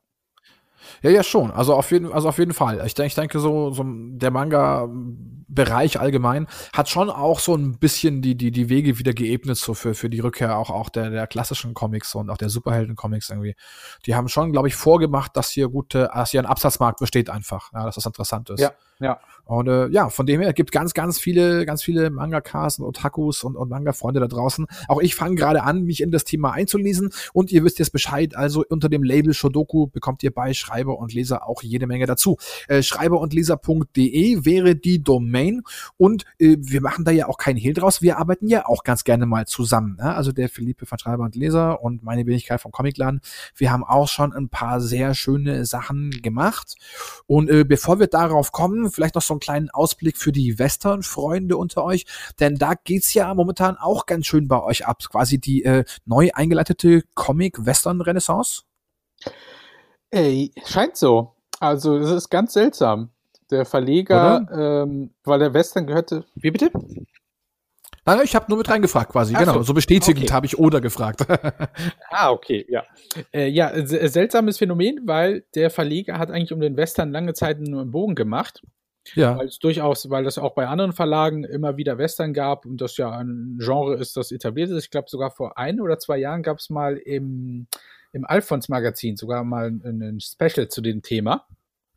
Ja, ja, schon. Also auf jeden, also auf jeden Fall. Ich, denke, ich denke, so, so der Manga-Bereich allgemein hat schon auch so ein bisschen die, die, die Wege wieder geebnet, so für, für die Rückkehr auch, auch der, der klassischen Comics und auch der Superhelden-Comics irgendwie. Die haben schon, glaube ich, vorgemacht, dass hier gute, dass hier ein Absatzmarkt besteht einfach. Ja, dass das interessant ist. Ja, ja. Und äh, ja, von dem her gibt ganz, ganz viele, ganz viele Mangakas und Otakus und, und Manga-Freunde da draußen. Auch ich fange gerade an, mich in das Thema einzulesen und ihr wisst jetzt Bescheid. Also unter dem Label Shodoku bekommt ihr bei Schreiber und Leser auch jede Menge dazu. Äh, Schreiber und Leser.de wäre die Domain und äh, wir machen da ja auch keinen Hehl draus. Wir arbeiten ja auch ganz gerne mal zusammen. Ne? Also der Philippe von Schreiber und Leser und meine Wenigkeit vom Comicladen. Wir haben auch schon ein paar sehr schöne Sachen gemacht. Und äh, bevor wir darauf kommen, vielleicht noch so einen kleinen Ausblick für die Western-Freunde unter euch, denn da geht's ja momentan auch ganz schön bei euch ab. Quasi die äh, neu eingeleitete Comic-Western-Renaissance. Ey, scheint so. Also, es ist ganz seltsam. Der Verleger, ähm, weil der Western gehörte. Wie bitte? Nein, ich habe nur mit reingefragt quasi, Ach genau. So, so bestätigend okay. habe ich oder gefragt. ah, okay, ja. Äh, ja, seltsames Phänomen, weil der Verleger hat eigentlich um den Western lange Zeit nur einen Bogen gemacht. Ja. Weil es durchaus, weil das auch bei anderen Verlagen immer wieder Western gab und das ja ein Genre ist, das etabliert ist. Ich glaube, sogar vor ein oder zwei Jahren gab es mal im, im Alphons-Magazin sogar mal ein, Special zu dem Thema.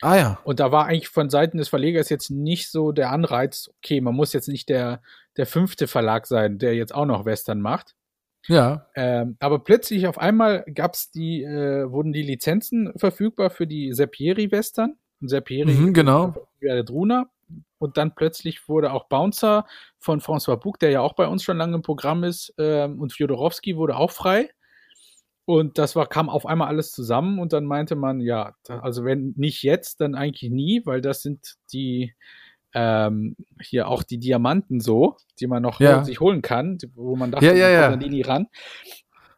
Ah ja. Und da war eigentlich von Seiten des Verlegers jetzt nicht so der Anreiz, okay, man muss jetzt nicht der, der fünfte Verlag sein, der jetzt auch noch Western macht. Ja. Ähm, aber plötzlich auf einmal gab's die, äh, wurden die Lizenzen verfügbar für die Serpieri-Western. Serpieri, mhm, genau. Der Druna. Und dann plötzlich wurde auch Bouncer von François Buch, der ja auch bei uns schon lange im Programm ist, ähm, und Fjodorowski wurde auch frei. Und das war, kam auf einmal alles zusammen und dann meinte man, ja, also wenn nicht jetzt, dann eigentlich nie, weil das sind die, ähm, hier auch die Diamanten so, die man noch ja. sich holen kann, wo man dachte, ja, ja, man kommt ja. nie ran.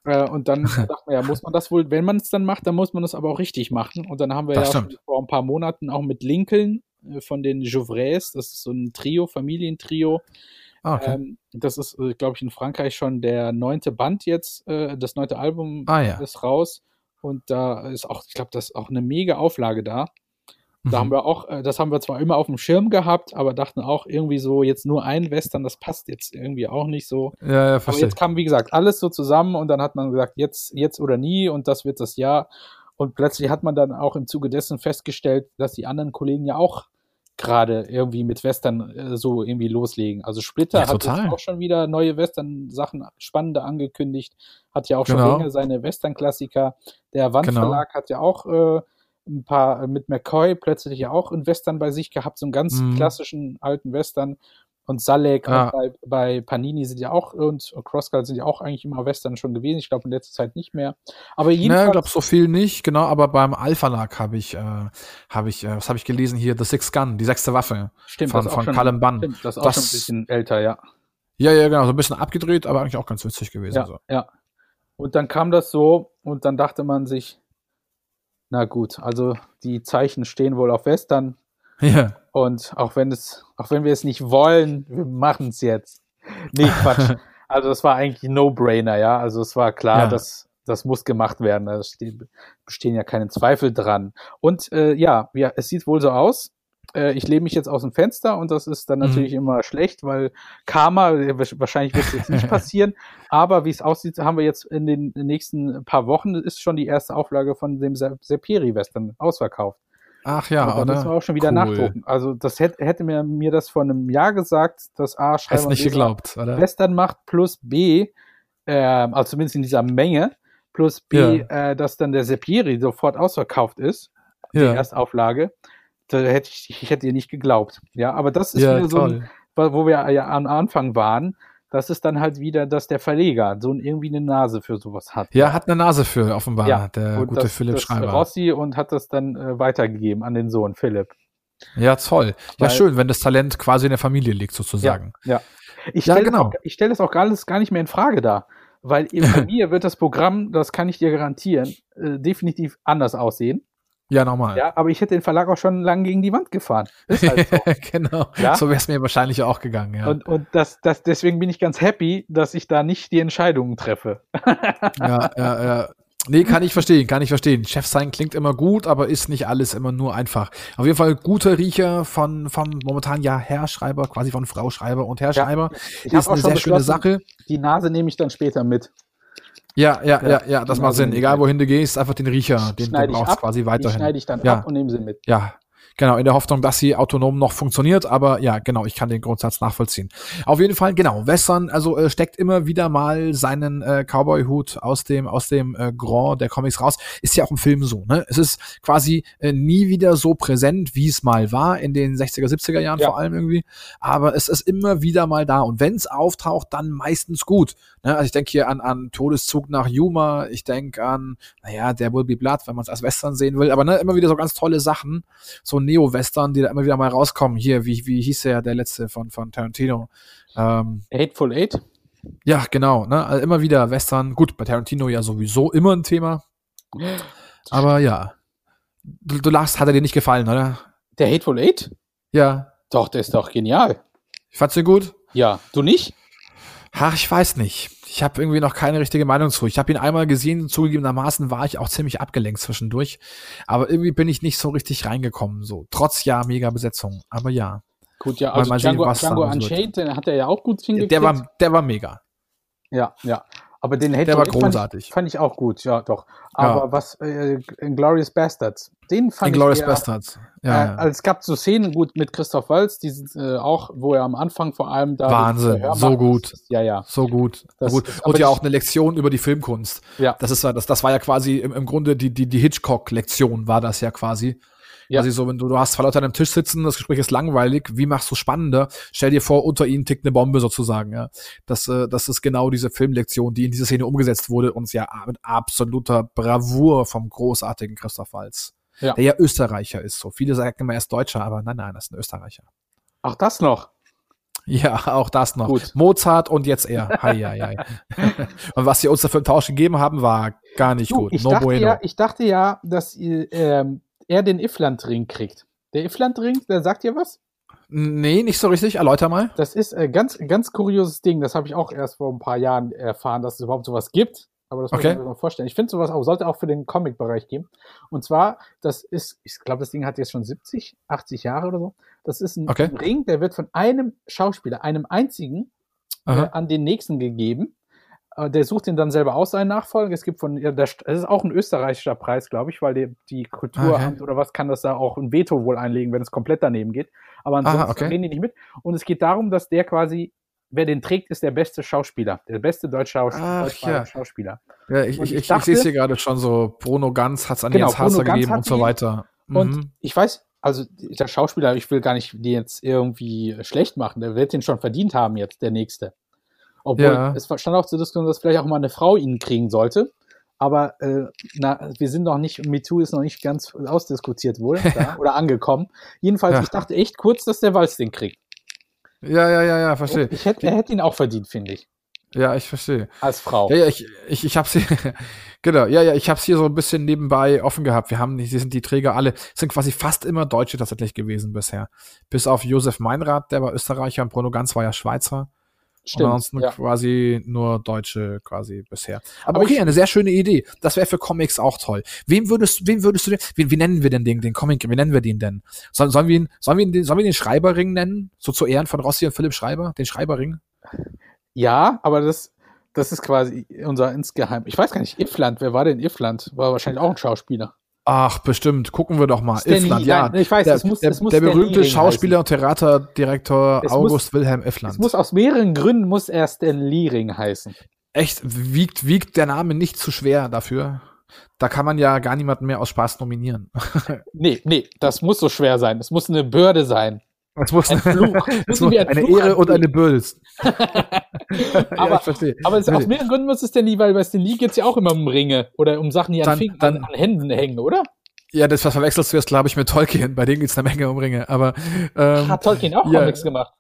Äh, und dann dachte man, ja, muss man das wohl, wenn man es dann macht, dann muss man das aber auch richtig machen. Und dann haben wir das ja vor ein paar Monaten auch mit Lincoln äh, von den Jouvres, das ist so ein Trio, Familientrio, Ah, okay. Ähm, das ist, äh, glaube ich, in Frankreich schon der neunte Band jetzt. Äh, das neunte Album ah, ja. ist raus. Und da ist auch, ich glaube, das ist auch eine mega Auflage da. Da mhm. haben wir auch, äh, das haben wir zwar immer auf dem Schirm gehabt, aber dachten auch irgendwie so, jetzt nur ein Western, das passt jetzt irgendwie auch nicht so. Ja, ja, verstehe. Aber jetzt kam, wie gesagt, alles so zusammen und dann hat man gesagt, jetzt, jetzt oder nie und das wird das Jahr. Und plötzlich hat man dann auch im Zuge dessen festgestellt, dass die anderen Kollegen ja auch gerade irgendwie mit Western äh, so irgendwie loslegen. Also Splitter ja, hat auch schon wieder neue Western-Sachen spannende angekündigt, hat ja auch schon genau. länger seine Western-Klassiker. Der Wandverlag genau. hat ja auch äh, ein paar mit McCoy plötzlich ja auch einen Western bei sich gehabt, so einen ganz mhm. klassischen alten Western. Und Salek ja. bei, bei, Panini sind ja auch und Crosscut sind ja auch eigentlich immer Western schon gewesen. Ich glaube in letzter Zeit nicht mehr. Aber jedenfalls. Ne, ich glaube so viel nicht, genau, aber beim Alpha-Lag habe ich, äh, habe ich, äh, was habe ich gelesen hier? The Sixth Gun, die sechste Waffe. Stimmt, von, von Callum Bunn. Stimmt, das ist auch das, schon ein bisschen älter, ja. Ja, ja, genau, so ein bisschen abgedreht, aber eigentlich auch ganz witzig gewesen. Ja, so. ja. Und dann kam das so und dann dachte man sich, na gut, also die Zeichen stehen wohl auf Western. Ja. Und auch wenn es, auch wenn wir es nicht wollen, wir machen es jetzt. Nee, Quatsch. also es war eigentlich No-Brainer, ja. Also es war klar, ja. dass das muss gemacht werden. Da bestehen ja keine Zweifel dran. Und äh, ja, ja, es sieht wohl so aus. Äh, ich lehne mich jetzt aus dem Fenster und das ist dann mhm. natürlich immer schlecht, weil Karma, äh, wahrscheinlich wird es jetzt nicht passieren, aber wie es aussieht, haben wir jetzt in den nächsten paar Wochen, ist schon die erste Auflage von dem Sepiri-Western ausverkauft. Ach ja, aber da müssen wir auch schon wieder cool. nachdrucken. Also das hätte, hätte mir, mir das vor einem Jahr gesagt, dass A, Schreiber nicht geglaubt, oder? Western macht plus B, äh, also zumindest in dieser Menge, plus B, ja. äh, dass dann der Sepieri sofort ausverkauft ist, die ja. Erstauflage. Da hätte ich, ich hätte ihr nicht geglaubt. Ja, aber das ist ja, wieder toll. so, ein, wo wir ja am Anfang waren das ist dann halt wieder, dass der Verleger so irgendwie eine Nase für sowas hat. Ja, hat eine Nase für, offenbar, ja, der gute das, Philipp das Schreiber. Rossi und hat das dann äh, weitergegeben an den Sohn Philipp. Ja, toll. Ja, Weil, schön, wenn das Talent quasi in der Familie liegt, sozusagen. Ja, ja. Ich stelle ja, genau. ich stelle das auch gar, gar nicht mehr in Frage da. Weil bei mir wird das Programm, das kann ich dir garantieren, äh, definitiv anders aussehen. Ja, nochmal. Ja, aber ich hätte den Verlag auch schon lang gegen die Wand gefahren. Ist halt so. genau. Ja? So wäre es mir wahrscheinlich auch gegangen, ja. Und, und das, das, deswegen bin ich ganz happy, dass ich da nicht die Entscheidungen treffe. ja, ja, ja. Nee, kann ich verstehen, kann ich verstehen. Chef sein klingt immer gut, aber ist nicht alles immer nur einfach. Auf jeden Fall guter Riecher von, von momentan ja Herr Schreiber, quasi von Frau Schreiber und Herr ja. Ist eine sehr schöne Sache. Die Nase nehme ich dann später mit. Ja, ja, ja, ja, das macht Sinn. Egal wohin du gehst, einfach den Riecher, den du brauchst ab, quasi weiterhin. Die schneide ich dann ja. ab und nehme sie mit. Ja, Genau, in der Hoffnung, dass sie autonom noch funktioniert, aber ja, genau, ich kann den Grundsatz nachvollziehen. Auf jeden Fall, genau, Western, also äh, steckt immer wieder mal seinen äh, Cowboy-Hut aus dem, aus dem äh, Grand der Comics raus. Ist ja auch im Film so, ne? Es ist quasi äh, nie wieder so präsent, wie es mal war, in den 60er, 70er Jahren ja. vor allem irgendwie. Aber es ist immer wieder mal da. Und wenn es auftaucht, dann meistens gut. Ne? Also ich denke hier an, an Todeszug nach Yuma, ich denke an, naja, der Will Be Blood, wenn man es als Western sehen will, aber ne, immer wieder so ganz tolle Sachen. So Neo-Western, die da immer wieder mal rauskommen. Hier, wie, wie hieß der, der letzte von, von Tarantino? Ähm, Hateful Eight? Ja, genau. Ne? Also immer wieder Western. Gut, bei Tarantino ja sowieso immer ein Thema. Aber ja. Du, du lachst, hat er dir nicht gefallen, oder? Der Hateful Eight? Ja. Doch, der ist doch genial. Fandst du gut? Ja. Du nicht? Ach, ich weiß nicht. Ich habe irgendwie noch keine richtige Meinung zu. Ich habe ihn einmal gesehen, zugegebenermaßen war ich auch ziemlich abgelenkt zwischendurch. Aber irgendwie bin ich nicht so richtig reingekommen. So, trotz ja mega Besetzung. Aber ja. Gut, ja, also Django, sehen, Django Unchained, den hat er ja auch gut hingekriegt. Der war, der war mega. Ja, ja. Aber den hätte Der war großartig. Fand ich, fand ich, auch gut, ja, doch. Aber ja. was, äh, Glorious Bastards, den fand Inglourious ich. Glorious Bastards, ja, ja. Also es gab so Szenen, gut, mit Christoph Waltz, die sind äh, auch, wo er am Anfang vor allem da. Wahnsinn, so gut. Ja, ja. So gut. Das, gut. Und ja auch eine Lektion über die Filmkunst. Ja. Das ist das, das war ja quasi im, im Grunde die, die, die Hitchcock-Lektion, war das ja quasi. Ja. Also so, wenn du, du hast zwei Leute an einem Tisch sitzen, das Gespräch ist langweilig, wie machst du spannender? Stell dir vor, unter ihnen tickt eine Bombe sozusagen, ja. Das, äh, das ist genau diese Filmlektion, die in dieser Szene umgesetzt wurde und ja mit absoluter Bravour vom großartigen Christoph Waltz. Ja. Der ja Österreicher ist. So viele sagen immer, er ist Deutscher, aber nein, nein, das ist ein Österreicher. Auch das noch. Ja, auch das noch. Gut. Mozart und jetzt er. Hei, hei, hei. und was sie uns dafür im Tausch gegeben haben, war gar nicht du, gut. Ich, no dachte bueno. ja, ich dachte ja, dass ähm, er den Ifland-Ring kriegt. Der Ifland-Ring, der sagt dir was? Nee, nicht so richtig. Erläuter mal. Das ist ein ganz, ganz kurioses Ding. Das habe ich auch erst vor ein paar Jahren erfahren, dass es überhaupt sowas gibt. Aber das okay. muss ich mir mal vorstellen. Ich finde sowas auch, sollte auch für den Comic-Bereich geben. Und zwar, das ist, ich glaube, das Ding hat jetzt schon 70, 80 Jahre oder so. Das ist ein okay. Ring, der wird von einem Schauspieler, einem einzigen, äh, an den nächsten gegeben. Äh, der sucht ihn dann selber aus, seinen Nachfolger. Es gibt von, ja, das ist auch ein österreichischer Preis, glaube ich, weil die, die Kulturamt okay. oder was kann das da auch ein Veto wohl einlegen, wenn es komplett daneben geht. Aber ansonsten Aha, okay. reden die nicht mit. Und es geht darum, dass der quasi, wer den trägt, ist der beste Schauspieler, der beste deutsche Schaus Ach, ja. Schauspieler. Ja, ich, ich, ich, ich sehe es hier gerade schon so, Bruno Ganz hat es an genau, Jens Hasser gegeben und so weiter. Mhm. Und ich weiß, also der Schauspieler, ich will gar nicht die jetzt irgendwie schlecht machen, der wird den schon verdient haben jetzt, der nächste. Obwohl ja. es stand auch zur Diskussion, dass vielleicht auch mal eine Frau ihn kriegen sollte. Aber äh, na, wir sind noch nicht, MeToo ist noch nicht ganz ausdiskutiert wohl da, oder angekommen. Jedenfalls, ja. ich dachte echt kurz, dass der Walz den kriegt. Ja, ja, ja, ja, verstehe. Ich hätte, er hätte ihn auch verdient, finde ich. Ja, ich verstehe. Als Frau. Ja, ja, ich, ich, ich hab's hier, genau, ja, ja, ich hab's hier so ein bisschen nebenbei offen gehabt. Wir haben, sie sind die Träger alle, sind quasi fast immer Deutsche tatsächlich gewesen bisher. Bis auf Josef Meinrad, der war Österreicher und Bruno Ganz war ja Schweizer. Stimmt, ansonsten ja. quasi nur Deutsche quasi bisher. Aber, Aber okay, eine sehr schöne Idee. Das wäre für Comics auch toll. Wem würdest, wem würdest du denn, wie, wie nennen wir denn den, den Comic, wie nennen wir den denn? Soll, sollen wir ihn, sollen wir ihn, sollen wir den Schreiberring nennen? So zu Ehren von Rossi und Philipp Schreiber? Den Schreiberring? Ja, aber das, das ist quasi unser insgeheim. Ich weiß gar nicht, Ifland, wer war denn Ifland? War wahrscheinlich auch ein Schauspieler. Ach, bestimmt. Gucken wir doch mal. Stanley, Ifland, ja. Nein, ich weiß, der, es muss, der, es muss der berühmte Schauspieler und Theaterdirektor August muss, Wilhelm Ifland. Es muss aus mehreren Gründen muss er Stan Liering heißen. Echt? Wiegt, wiegt der Name nicht zu schwer dafür? Da kann man ja gar niemanden mehr aus Spaß nominieren. nee, nee, das muss so schwer sein. Es muss eine Bürde sein. Es muss ein Fluch. Es muss eine Fluch Ehre und eine Bülls. aber, ja, ich verstehe. aber es, aus mehreren Gründen muss es denn nie, weil bei Lee geht es ja auch immer um Ringe oder um Sachen, die an, dann, dann, an, an Händen hängen, oder? Ja, das was verwechselst du jetzt, glaube ich, mit Tolkien. Bei denen geht's eine Menge um Ringe. Aber ähm, hat Tolkien auch ja, Comics gemacht?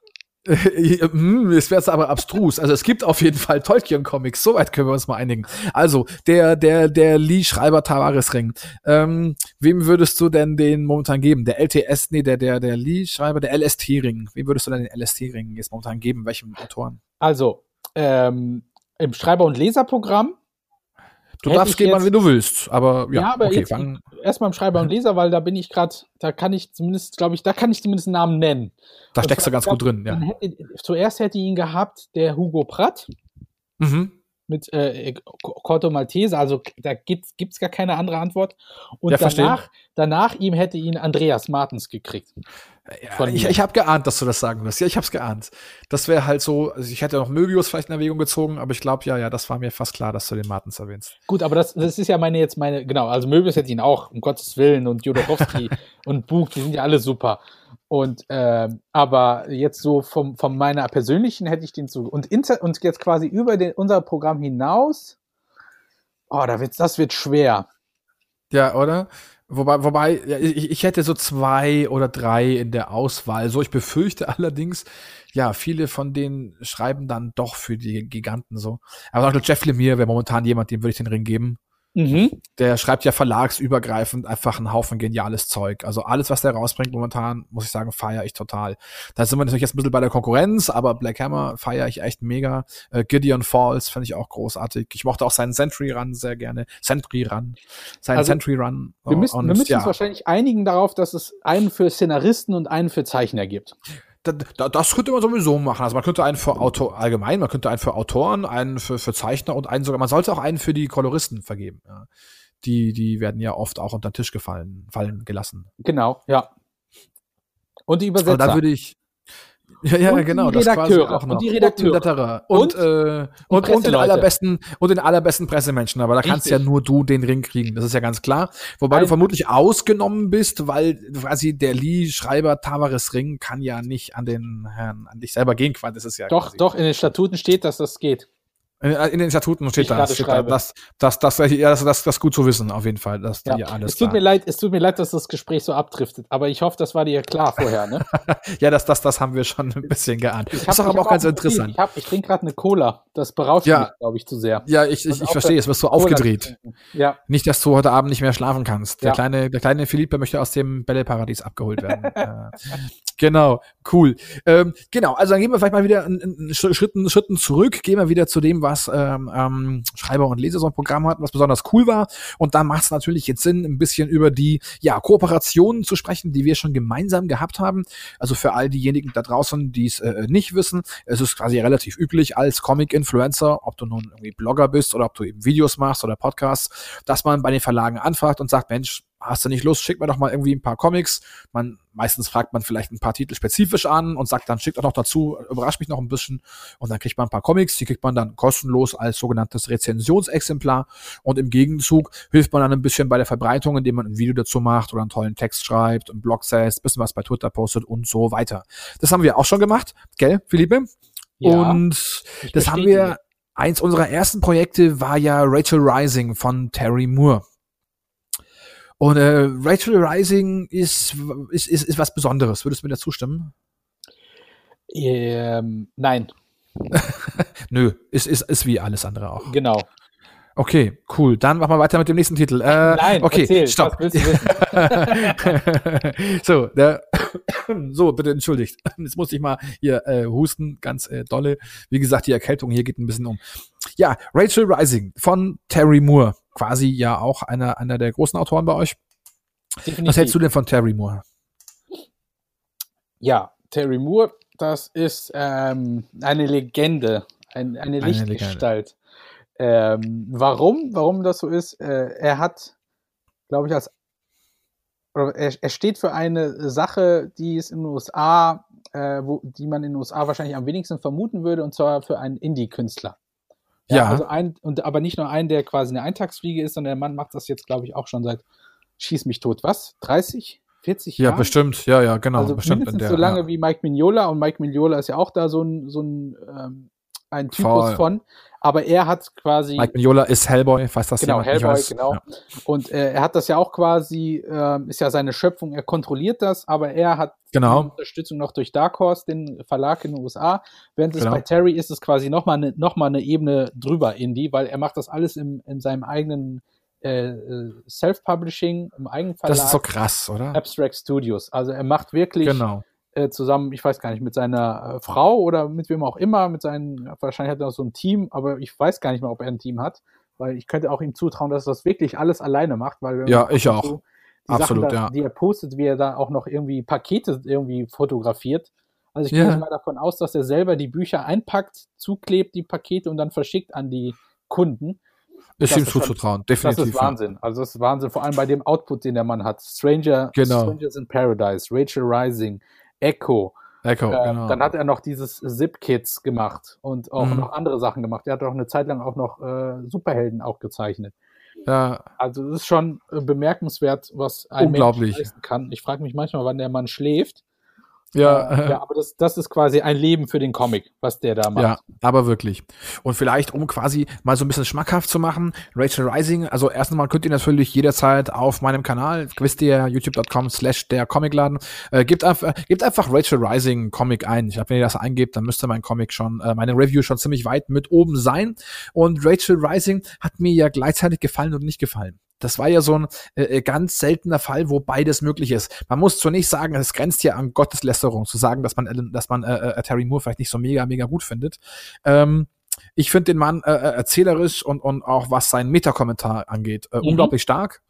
Hm, es wäre aber abstrus. Also es gibt auf jeden Fall Tolkien-Comics. Soweit können wir uns mal einigen. Also der der der Lee Schreiber Tavares Ring. Ähm, wem würdest du denn den momentan geben? Der LTS, nee, der der der Lee Schreiber, der LST Ring. Wem würdest du denn den LST Ring jetzt momentan geben? Welchem Autoren? Also ähm, im Schreiber- und Leserprogramm Du darfst gehen, wann du willst, aber ja, ja aber okay, jetzt erstmal im Schreiber und Leser, weil da bin ich gerade, da kann ich zumindest, glaube ich, da kann ich zumindest einen Namen nennen. Da und steckst du ganz gut drin, ja. Hätte, zuerst hätte ihn gehabt der Hugo Pratt. Mhm mit äh, Corto Maltese, also da gibt es gar keine andere Antwort. Und ja, danach, danach ihm hätte ihn Andreas Martens gekriegt. Ja, ich ich habe geahnt, dass du das sagen wirst. Ja, ich habe es geahnt. Das wäre halt so, also ich hätte noch Möbius vielleicht in Erwägung gezogen, aber ich glaube, ja, ja, das war mir fast klar, dass du den Martens erwähnst. Gut, aber das, das ist ja meine jetzt meine, genau, also Möbius hätte ihn auch, um Gottes Willen, und Jodorowski und Bug, die sind ja alle super. Und äh, aber jetzt so vom, von meiner persönlichen hätte ich den zu und, inter, und jetzt quasi über den, unser Programm hinaus. Oh, da wird's, das wird schwer. Ja, oder? Wobei, wobei, ja, ich, ich hätte so zwei oder drei in der Auswahl. So, ich befürchte allerdings, ja, viele von denen schreiben dann doch für die Giganten so. Aber auch Jeff Lemire wäre momentan jemand, dem würde ich den Ring geben. Mhm. Der schreibt ja verlagsübergreifend einfach einen Haufen geniales Zeug. Also alles, was der rausbringt momentan, muss ich sagen, feiere ich total. Da sind wir natürlich jetzt ein bisschen bei der Konkurrenz, aber Black Hammer feiere ich echt mega. Äh, Gideon Falls finde ich auch großartig. Ich mochte auch seinen Sentry Run sehr gerne. Sentry Run. Seinen also, Sentry Run. Wir müssen, und, wir müssen ja. uns wahrscheinlich einigen darauf, dass es einen für Szenaristen und einen für Zeichner gibt das könnte man sowieso machen. Also man könnte einen für Autor allgemein, man könnte einen für Autoren, einen für, für Zeichner und einen sogar, man sollte auch einen für die Koloristen vergeben. Ja. Die, die werden ja oft auch unter den Tisch gefallen, fallen gelassen. Genau, ja. Und die Übersetzer. Aber da würde ich, ja, ja, und genau. Die Redakteure. auch noch. Und die Redakteure. Und, und, äh, und, und, den allerbesten, und den allerbesten Pressemenschen. Aber da Richtig. kannst ja nur du den Ring kriegen. Das ist ja ganz klar. Wobei Ein, du vermutlich ausgenommen bist, weil quasi der Lee-Schreiber Tavares Ring kann ja nicht an den Herrn, an dich selber gehen. Das ist ja doch, doch, in den Statuten steht, dass das geht. Äh, in den Statuten steht da, steht da das, das, das, ja, das, das, das gut zu wissen, auf jeden Fall. Dass ja. alles es tut da. mir leid, es tut mir leid, dass das Gespräch so abdriftet, aber ich hoffe, das war dir klar vorher, ne? ja, das, das, das haben wir schon ein bisschen geahnt. Ich hab, ist doch aber auch ganz interessant. Ich, hab, ich trinke gerade eine Cola. Das berauscht ja. mich, glaube ich, zu sehr. Ja, ich, ich, ich verstehe, es wirst so aufgedreht. Ja. Nicht, dass du heute Abend nicht mehr schlafen kannst. Der ja. kleine, der kleine Philippe möchte aus dem Bälleparadies abgeholt werden. äh, genau, cool. Ähm, genau, also dann gehen wir vielleicht mal wieder einen, Schritten, Schritten zurück, gehen wir wieder zu dem, was ähm, ähm ähm, Schreiber und Leser so ein Programm hatten, was besonders cool war. Und da macht es natürlich jetzt Sinn, ein bisschen über die ja, Kooperationen zu sprechen, die wir schon gemeinsam gehabt haben. Also für all diejenigen da draußen, die es äh, nicht wissen, es ist quasi relativ üblich als Comic-Influencer, ob du nun irgendwie Blogger bist oder ob du eben Videos machst oder Podcasts, dass man bei den Verlagen anfragt und sagt, Mensch, hast du nicht Lust, schick mir doch mal irgendwie ein paar Comics. Man, meistens fragt man vielleicht ein paar Titel spezifisch an und sagt dann, schickt doch noch dazu, überrascht mich noch ein bisschen. Und dann kriegt man ein paar Comics, die kriegt man dann kostenlos als sogenanntes Rezensionsexemplar. Und im Gegenzug hilft man dann ein bisschen bei der Verbreitung, indem man ein Video dazu macht oder einen tollen Text schreibt, einen Blog setzt, bisschen was bei Twitter postet und so weiter. Das haben wir auch schon gemacht, gell, Philippe? Ja, und das haben wir, eins unserer ersten Projekte war ja Rachel Rising von Terry Moore. Und äh, Rachel Rising ist, ist, ist, ist was Besonderes. Würdest du mir da zustimmen? Ähm, nein. Nö, ist, ist, ist wie alles andere auch. Genau. Okay, cool. Dann machen wir weiter mit dem nächsten Titel. Äh, Nein, okay, erzähl, stopp. so, der, so, bitte entschuldigt. Jetzt muss ich mal hier äh, husten, ganz äh, dolle. Wie gesagt, die Erkältung hier geht ein bisschen um. Ja, Rachel Rising von Terry Moore. Quasi ja auch einer, einer der großen Autoren bei euch. Definitiv. Was hältst du denn von Terry Moore? Ja, Terry Moore, das ist ähm, eine Legende, ein, eine Lichtgestalt. Legende. Ähm, warum? Warum das so ist? Äh, er hat, glaube ich, als oder er, er, steht für eine Sache, die es in den USA, äh, wo, die man in den USA wahrscheinlich am wenigsten vermuten würde, und zwar für einen Indie-Künstler. Ja, ja. Also ein, und aber nicht nur einen, der quasi eine Eintagsfliege ist, sondern der Mann macht das jetzt, glaube ich, auch schon seit Schieß mich tot. Was? 30? 40 Jahre? Ja, bestimmt. Ja, ja, genau. Also bestimmt mindestens der, so lange ja. wie Mike Mignola und Mike Mignola ist ja auch da so ein, so ein, ähm, ein Typus Voll. von aber er hat quasi. Mike Mignola ist Hellboy, falls das genau, Hellboy, nicht weiß. Genau. Und äh, er hat das ja auch quasi, äh, ist ja seine Schöpfung, er kontrolliert das, aber er hat genau. Unterstützung noch durch Dark Horse, den Verlag in den USA. Während es genau. bei Terry ist es quasi nochmal eine noch mal eine Ebene drüber, Indie, weil er macht das alles im, in seinem eigenen äh, äh, Self-Publishing, im eigenen Verlag. Das ist so krass, oder? Abstract Studios. Also er macht wirklich. Genau äh, zusammen, ich weiß gar nicht, mit seiner äh, Frau oder mit wem auch immer, mit seinen, wahrscheinlich hat er noch so ein Team, aber ich weiß gar nicht mehr, ob er ein Team hat, weil ich könnte auch ihm zutrauen, dass er das wirklich alles alleine macht, weil ja, ich auch. So Absolut, da, ja. Die er postet, wie er da auch noch irgendwie Pakete irgendwie fotografiert. Also ich gehe yeah. mal davon aus, dass er selber die Bücher einpackt, zuklebt die Pakete und dann verschickt an die Kunden. Ist ihm zuzutrauen, definitiv. Das ist Wahnsinn. Also das ist Wahnsinn, vor allem bei dem Output, den der Mann hat. Stranger, genau. Strangers in Paradise, Rachel Rising, Echo. Echo, äh, genau. Dann hat er noch dieses Zip-Kits gemacht und auch mhm. noch andere Sachen gemacht. Er hat auch eine Zeit lang auch noch äh, Superhelden auch gezeichnet. Ja. Also es ist schon äh, bemerkenswert, was ein Unglaublich. Mensch leisten kann. Ich frage mich manchmal, wann der Mann schläft. Ja, äh, ja aber das, das ist quasi ein Leben für den Comic, was der da macht. Ja, aber wirklich. Und vielleicht, um quasi mal so ein bisschen schmackhaft zu machen, Rachel Rising, also erstens mal könnt ihr natürlich jederzeit auf meinem Kanal, wisst ihr, youtube.com slash der Comicladen, äh, gebt, einfach, gebt einfach Rachel Rising Comic ein. Ich glaube, wenn ihr das eingebt, dann müsste mein Comic schon, äh, meine Review schon ziemlich weit mit oben sein. Und Rachel Rising hat mir ja gleichzeitig gefallen und nicht gefallen. Das war ja so ein äh, äh, ganz seltener Fall, wo beides möglich ist. Man muss zunächst sagen, es grenzt ja an Gotteslästerung, zu sagen, dass man, dass man äh, äh, Terry Moore vielleicht nicht so mega, mega gut findet. Ähm, ich finde den Mann äh, äh, erzählerisch und, und auch was seinen Metakommentar angeht, äh, mhm. unglaublich stark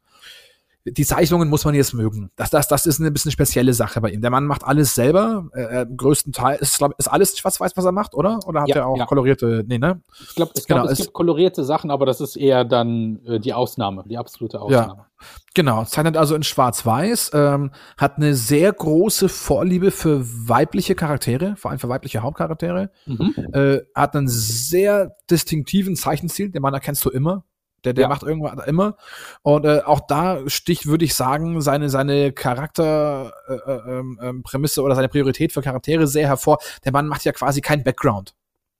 die Zeichnungen muss man jetzt mögen. Das, das, das ist eine bisschen spezielle Sache bei ihm. Der Mann macht alles selber. Äh, äh größtenteils ist, glaub, ist alles schwarz-weiß, was er macht, oder? Oder hat ja, er auch ja. kolorierte? Nee, ne? Ich glaube, es, glaub, genau, es, gibt kolorierte Sachen, aber das ist eher dann äh, die Ausnahme, die absolute Ausnahme. Ja. Genau, zeichnet also in Schwarz-Weiß, ähm, hat eine sehr große Vorliebe für weibliche Charaktere, vor allem für weibliche Hauptcharaktere, mhm. äh, hat einen sehr distinktiven Zeichenstil, den man erkennst du immer. Der, der ja. macht irgendwas immer. Und äh, auch da sticht, würde ich sagen, seine, seine Charakterprämisse äh, äh, ähm, oder seine Priorität für Charaktere sehr hervor. Der Mann macht ja quasi kein Background.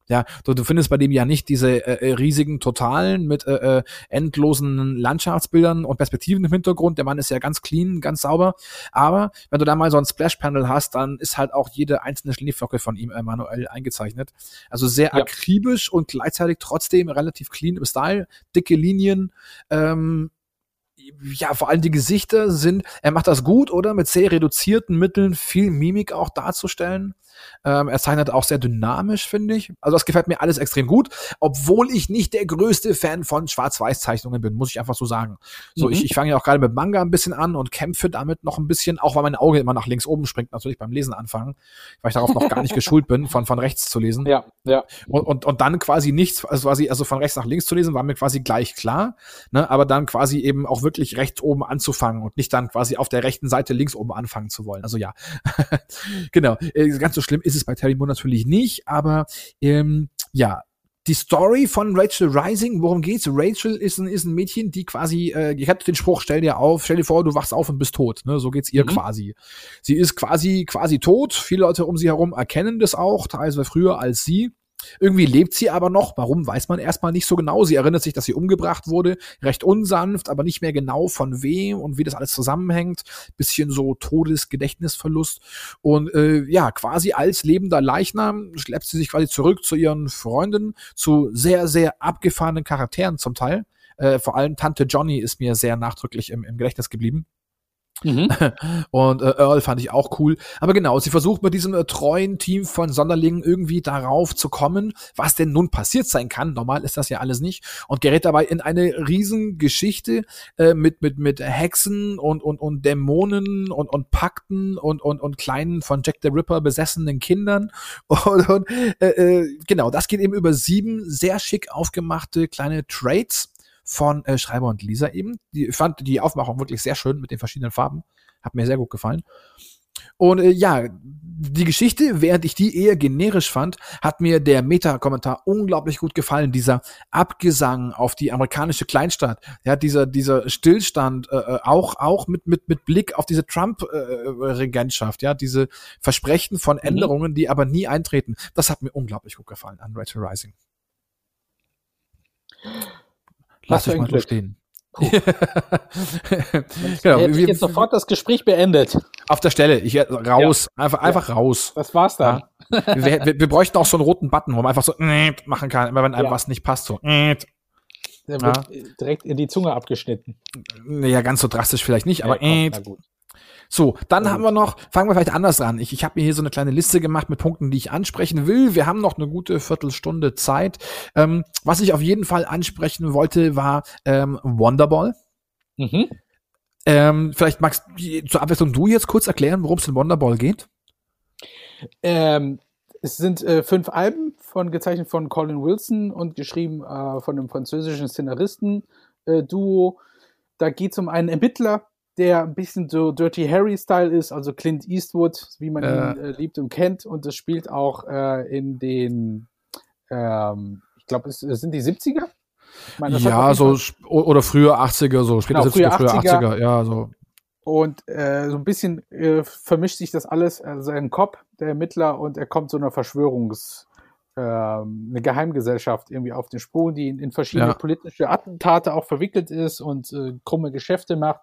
Ja, du, du findest bei dem ja nicht diese äh, äh, riesigen Totalen mit äh, äh, endlosen Landschaftsbildern und Perspektiven im Hintergrund. Der Mann ist ja ganz clean, ganz sauber. Aber wenn du da mal so ein Splash-Panel hast, dann ist halt auch jede einzelne Schneeflocke von ihm äh, manuell eingezeichnet. Also sehr ja. akribisch und gleichzeitig trotzdem relativ clean im Style, dicke Linien. Ähm, ja, vor allem die Gesichter sind, er macht das gut, oder? Mit sehr reduzierten Mitteln viel Mimik auch darzustellen. Ähm, er zeichnet auch sehr dynamisch, finde ich. Also das gefällt mir alles extrem gut, obwohl ich nicht der größte Fan von Schwarz-Weiß-Zeichnungen bin, muss ich einfach so sagen. So, mhm. ich, ich fange ja auch gerade mit Manga ein bisschen an und kämpfe damit noch ein bisschen, auch weil mein Auge immer nach links oben springt, natürlich beim Lesen anfangen, weil ich darauf noch gar nicht geschult bin, von, von rechts zu lesen. Ja, ja. Und, und, und dann quasi nichts, also quasi, also von rechts nach links zu lesen, war mir quasi gleich klar, ne, aber dann quasi eben auch wirklich rechts oben anzufangen und nicht dann quasi auf der rechten Seite links oben anfangen zu wollen. Also ja, genau. Äh, ganz so schlimm ist es bei Terry Moore natürlich nicht, aber ähm, ja, die Story von Rachel Rising, worum geht's? Rachel ist ein, ist ein Mädchen, die quasi, äh, ich hatte den Spruch, stell dir auf, stell dir vor, du wachst auf und bist tot. Ne? So geht's ihr mhm. quasi. Sie ist quasi, quasi tot. Viele Leute um sie herum erkennen das auch, teilweise früher als sie. Irgendwie lebt sie aber noch. Warum, weiß man erstmal nicht so genau. Sie erinnert sich, dass sie umgebracht wurde. Recht unsanft, aber nicht mehr genau von wem und wie das alles zusammenhängt. Bisschen so Todesgedächtnisverlust. Und äh, ja, quasi als lebender Leichnam schleppt sie sich quasi zurück zu ihren Freunden, zu sehr, sehr abgefahrenen Charakteren zum Teil. Äh, vor allem Tante Johnny ist mir sehr nachdrücklich im, im Gedächtnis geblieben. Mhm. Und äh, Earl fand ich auch cool. Aber genau, sie versucht mit diesem äh, treuen Team von Sonderlingen irgendwie darauf zu kommen, was denn nun passiert sein kann. Normal ist das ja alles nicht. Und gerät dabei in eine riesen Geschichte äh, mit, mit, mit Hexen und, und, und Dämonen und, und Pakten und, und, und kleinen von Jack the Ripper besessenen Kindern. Und, und äh, äh, genau, das geht eben über sieben sehr schick aufgemachte kleine Trades von äh, Schreiber und Lisa eben. Die, ich fand die Aufmachung wirklich sehr schön mit den verschiedenen Farben. Hat mir sehr gut gefallen. Und äh, ja, die Geschichte, während ich die eher generisch fand, hat mir der Meta-Kommentar unglaublich gut gefallen. Dieser Abgesang auf die amerikanische Kleinstadt. Ja, dieser, dieser Stillstand, äh, äh auch, auch mit, mit, mit Blick auf diese Trump-Regentschaft, äh, ja, diese Versprechen von mhm. Änderungen, mhm. die aber nie eintreten. Das hat mir unglaublich gut gefallen an Rachel Rising. Lass euch mal so stehen. genau, hätte ich jetzt sofort das Gespräch beendet. Auf der Stelle, ich raus, ja. einfach, einfach ja. raus. Das war's dann. Ja. wir, wir, wir, bräuchten auch so einen roten Button, wo man einfach so machen kann, immer wenn einem was nicht passt, so. Der wird direkt in die Zunge abgeschnitten. Ja, ganz so drastisch vielleicht nicht, aber komm, na gut. So, dann haben wir noch, fangen wir vielleicht anders an. Ich, ich habe mir hier so eine kleine Liste gemacht mit Punkten, die ich ansprechen will. Wir haben noch eine gute Viertelstunde Zeit. Ähm, was ich auf jeden Fall ansprechen wollte, war ähm, Wonderball. Mhm. Ähm, vielleicht magst du zur Abwechslung du jetzt kurz erklären, worum es in Wonderball geht? Ähm, es sind äh, fünf Alben von gezeichnet von Colin Wilson und geschrieben äh, von einem französischen Szenaristen äh, Duo. Da geht es um einen Ermittler, der ein bisschen so Dirty Harry-Style ist, also Clint Eastwood, wie man äh. ihn äh, liebt und kennt. Und das spielt auch äh, in den, ähm, ich glaube, es sind die 70er? Meine, ja, so oder früher 80er, so später genau, 70er, früher 80er, 80er, ja, so. Und äh, so ein bisschen äh, vermischt sich das alles, also ein Kopf, der Ermittler, und er kommt zu einer Verschwörungs- ähm, eine Geheimgesellschaft irgendwie auf den Sprung, die in, in verschiedene ja. politische Attentate auch verwickelt ist und äh, krumme Geschäfte macht.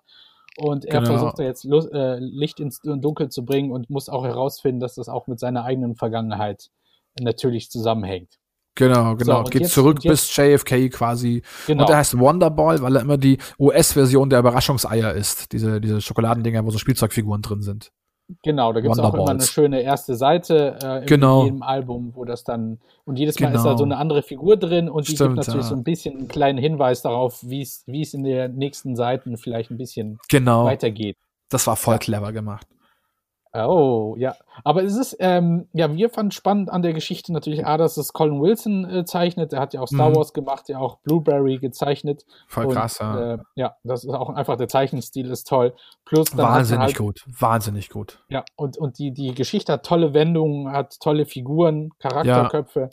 Und er genau. versucht da jetzt äh, Licht ins Dunkel zu bringen und muss auch herausfinden, dass das auch mit seiner eigenen Vergangenheit natürlich zusammenhängt. Genau, genau. So, Geht jetzt, zurück bis JFK quasi. Genau. Und er heißt Wonderball, weil er immer die US-Version der Überraschungseier ist. Diese, diese Schokoladendinger, wo so Spielzeugfiguren drin sind. Genau, da gibt es auch immer eine schöne erste Seite äh, in genau. jedem Album, wo das dann, und jedes Mal genau. ist da so genau. eine andere Figur drin und die Stimmt, gibt natürlich ja. so ein bisschen einen kleinen Hinweis darauf, wie es in den nächsten Seiten vielleicht ein bisschen genau. weitergeht. Das war voll ja. clever gemacht. Oh, ja. Aber es ist, ähm, ja, wir fanden spannend an der Geschichte natürlich A, dass es Colin Wilson äh, zeichnet. Der hat ja auch Star mhm. Wars gemacht, ja auch Blueberry gezeichnet. Voll und, krass, ja. Äh, ja, das ist auch einfach, der Zeichenstil ist toll. Plus dann Wahnsinnig halt, gut, wahnsinnig gut. Ja, und, und die, die Geschichte hat tolle Wendungen, hat tolle Figuren, Charakterköpfe. Ja.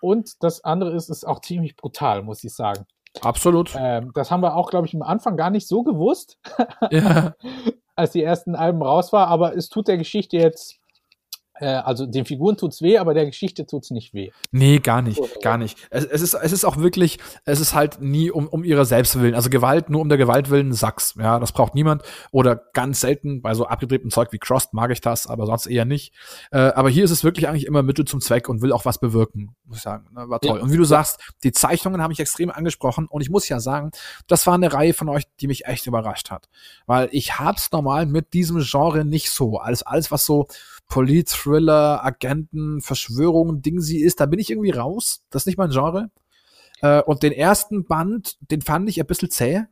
Und das andere ist, ist auch ziemlich brutal, muss ich sagen. Absolut. Ähm, das haben wir auch, glaube ich, am Anfang gar nicht so gewusst. Ja. als die ersten Alben raus war, aber es tut der Geschichte jetzt also den Figuren tut's weh, aber der Geschichte tut's nicht weh. Nee, gar nicht, gar nicht. Es, es, ist, es ist auch wirklich, es ist halt nie um, um ihre Selbstwillen. Also Gewalt nur um der Gewalt willen, Sachs. Ja, das braucht niemand. Oder ganz selten bei so abgedrehtem Zeug wie Crossed mag ich das, aber sonst eher nicht. Äh, aber hier ist es wirklich eigentlich immer Mittel zum Zweck und will auch was bewirken, muss ich sagen. Ne, war toll. Ja. Und wie du sagst, die Zeichnungen habe ich extrem angesprochen und ich muss ja sagen, das war eine Reihe von euch, die mich echt überrascht hat. Weil ich hab's normal mit diesem Genre nicht so. Alles, alles was so Polit-Thriller, Agenten, Verschwörungen, Ding sie ist, da bin ich irgendwie raus. Das ist nicht mein Genre. Äh, und den ersten Band, den fand ich ein bisschen zäh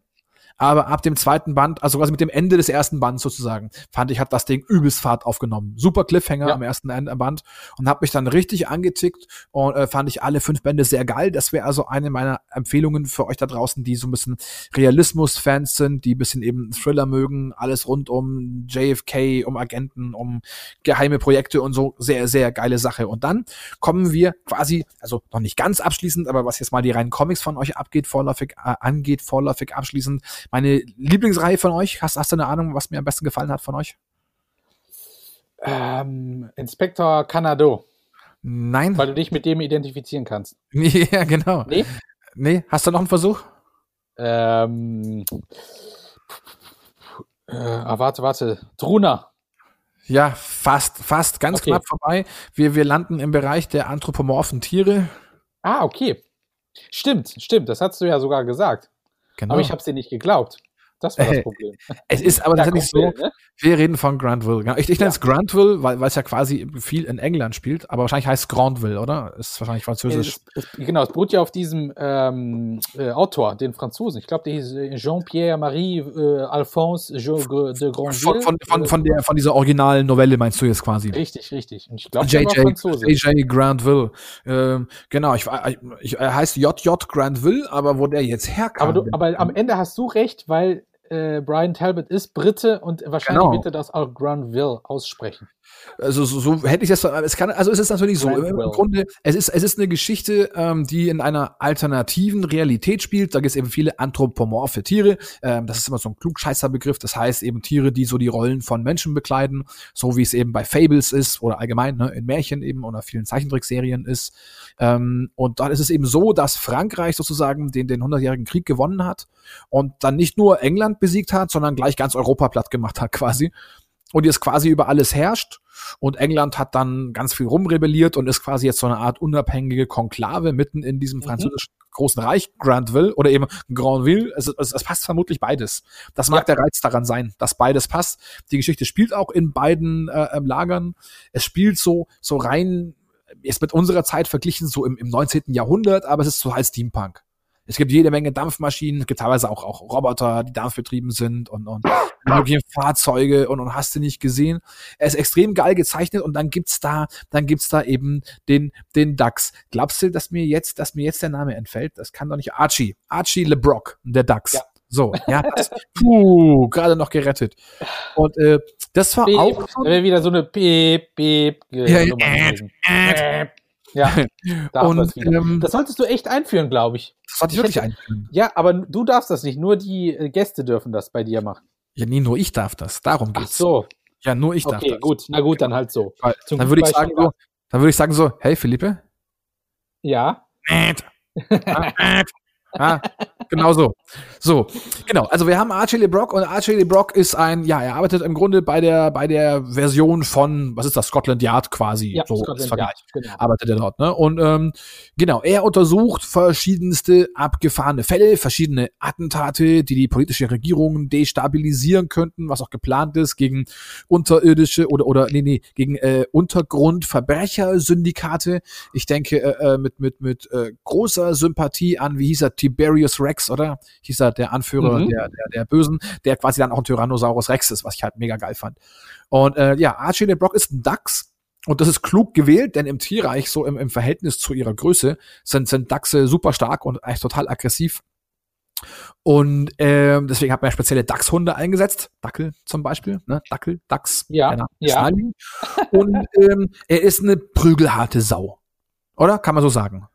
aber ab dem zweiten Band, also quasi mit dem Ende des ersten Bands sozusagen, fand ich, hat das Ding übelst Fahrt aufgenommen. Super Cliffhanger ja. am ersten Band und habe mich dann richtig angetickt und äh, fand ich alle fünf Bände sehr geil. Das wäre also eine meiner Empfehlungen für euch da draußen, die so ein bisschen Realismus-Fans sind, die ein bisschen eben Thriller mögen, alles rund um JFK, um Agenten, um geheime Projekte und so. Sehr, sehr geile Sache. Und dann kommen wir quasi, also noch nicht ganz abschließend, aber was jetzt mal die reinen Comics von euch abgeht, vorläufig, äh, angeht, vorläufig abschließend, meine Lieblingsreihe von euch, hast, hast du eine Ahnung, was mir am besten gefallen hat von euch? Ähm, Inspektor Canado. Nein. Weil du dich mit dem identifizieren kannst. ja, genau. Nee? Nee, hast du noch einen Versuch? Ähm, äh, ah, warte, warte. Truna. Ja, fast, fast, ganz okay. knapp vorbei. Wir, wir landen im Bereich der anthropomorphen Tiere. Ah, okay. Stimmt, stimmt. Das hast du ja sogar gesagt. Genau. Aber ich habe es dir nicht geglaubt. Das war das Problem. es ist aber tatsächlich so, ne? wir reden von Grantville. Genau. Ich, ich nenne es ja. Grantville, weil es ja quasi viel in England spielt, aber wahrscheinlich heißt es Grandville, oder? Ist wahrscheinlich französisch. Es, es, genau, es beruht ja auf diesem ähm, äh, Autor, den Franzosen. Ich glaube, der hieß äh, Jean-Pierre Marie äh, Alphonse de Granville. Von, von, von, von, der, von dieser originalen Novelle meinst du jetzt quasi? Richtig, richtig. Und ich glaube. J.J. Grantville. Ähm, genau, ich, ich, ich, er heißt J.J. Grantville, aber wo der jetzt herkam. Aber, du, aber am Ende hast du recht, weil äh, Brian Talbot ist Brite und wahrscheinlich genau. wird er das auch Granville aussprechen. Also so, so hätte ich das. Es kann, also es ist natürlich so. Im Grunde, es ist, es ist eine Geschichte, ähm, die in einer alternativen Realität spielt. Da gibt es eben viele anthropomorphe Tiere. Ähm, das ist immer so ein Klugscheißerbegriff. Das heißt eben Tiere, die so die Rollen von Menschen bekleiden, so wie es eben bei Fables ist oder allgemein ne, in Märchen eben oder vielen Zeichentrickserien ist. Ähm, und dann ist es eben so, dass Frankreich sozusagen den den hundertjährigen Krieg gewonnen hat und dann nicht nur England besiegt hat, sondern gleich ganz Europa platt gemacht hat quasi und jetzt quasi über alles herrscht. Und England hat dann ganz viel rumrebelliert und ist quasi jetzt so eine Art unabhängige Konklave mitten in diesem mhm. französischen großen Reich, Grantville oder eben Grandville. Es, es, es passt vermutlich beides. Das mag ja. der Reiz daran sein, dass beides passt. Die Geschichte spielt auch in beiden äh, ähm, Lagern. Es spielt so, so rein, ist mit unserer Zeit verglichen, so im, im 19. Jahrhundert, aber es ist so halt Steampunk. Es gibt jede Menge Dampfmaschinen, es gibt teilweise auch, auch Roboter, die dampfbetrieben sind und, und mögliche Fahrzeuge und, und hast du nicht gesehen. Er ist extrem geil gezeichnet und dann gibt's da, dann gibt's da eben den, den Dax. Glaubst du, dass mir jetzt, dass mir jetzt der Name entfällt? Das kann doch nicht Archie. Archie LeBrock, der Dax. Ja. So, ja, das, puh, gerade noch gerettet. Und äh, das war Beep. auch. Wäre wieder so eine Beep, Beep. Ja, äh, äh, ja, und, ähm, das solltest du echt einführen, glaube ich. Das sollte ich, ich wirklich hätte, einführen. Ja, aber du darfst das nicht, nur die äh, Gäste dürfen das bei dir machen. Ja, nee, nur ich darf das. Darum geht's. Ach so. Ja, nur ich darf okay, das. Okay, gut. Na gut, dann halt so. Weil, dann würde ich sagen so, dann würde ich sagen so, hey Philippe. Ja. Ja, genau so. So, genau. Also wir haben Archie LeBrock und Archie LeBrock ist ein, ja, er arbeitet im Grunde bei der, bei der Version von, was ist das, Scotland Yard quasi. Ja, so Scotland Vergleich. Yard, genau. Arbeitet er dort, ne? Und ähm, genau, er untersucht verschiedenste abgefahrene Fälle, verschiedene Attentate, die die politische Regierung destabilisieren könnten, was auch geplant ist, gegen unterirdische oder, oder, nee, nee, gegen äh, Untergrundverbrechersyndikate. Ich denke, äh, äh, mit, mit, mit äh, großer Sympathie an, wie hieß er, Tiberius Rex, oder? Hieß er der Anführer mhm. der, der, der Bösen, der quasi dann auch ein Tyrannosaurus Rex ist, was ich halt mega geil fand. Und äh, ja, Archie the Brock ist ein Dachs. Und das ist klug gewählt, denn im Tierreich, so im, im Verhältnis zu ihrer Größe, sind, sind Dachse super stark und eigentlich total aggressiv. Und ähm, deswegen hat man ja spezielle Dachshunde eingesetzt. Dackel zum Beispiel. Ne? Dackel, Dachs. Ja, ja. Und ähm, er ist eine prügelharte Sau. Oder? Kann man so sagen.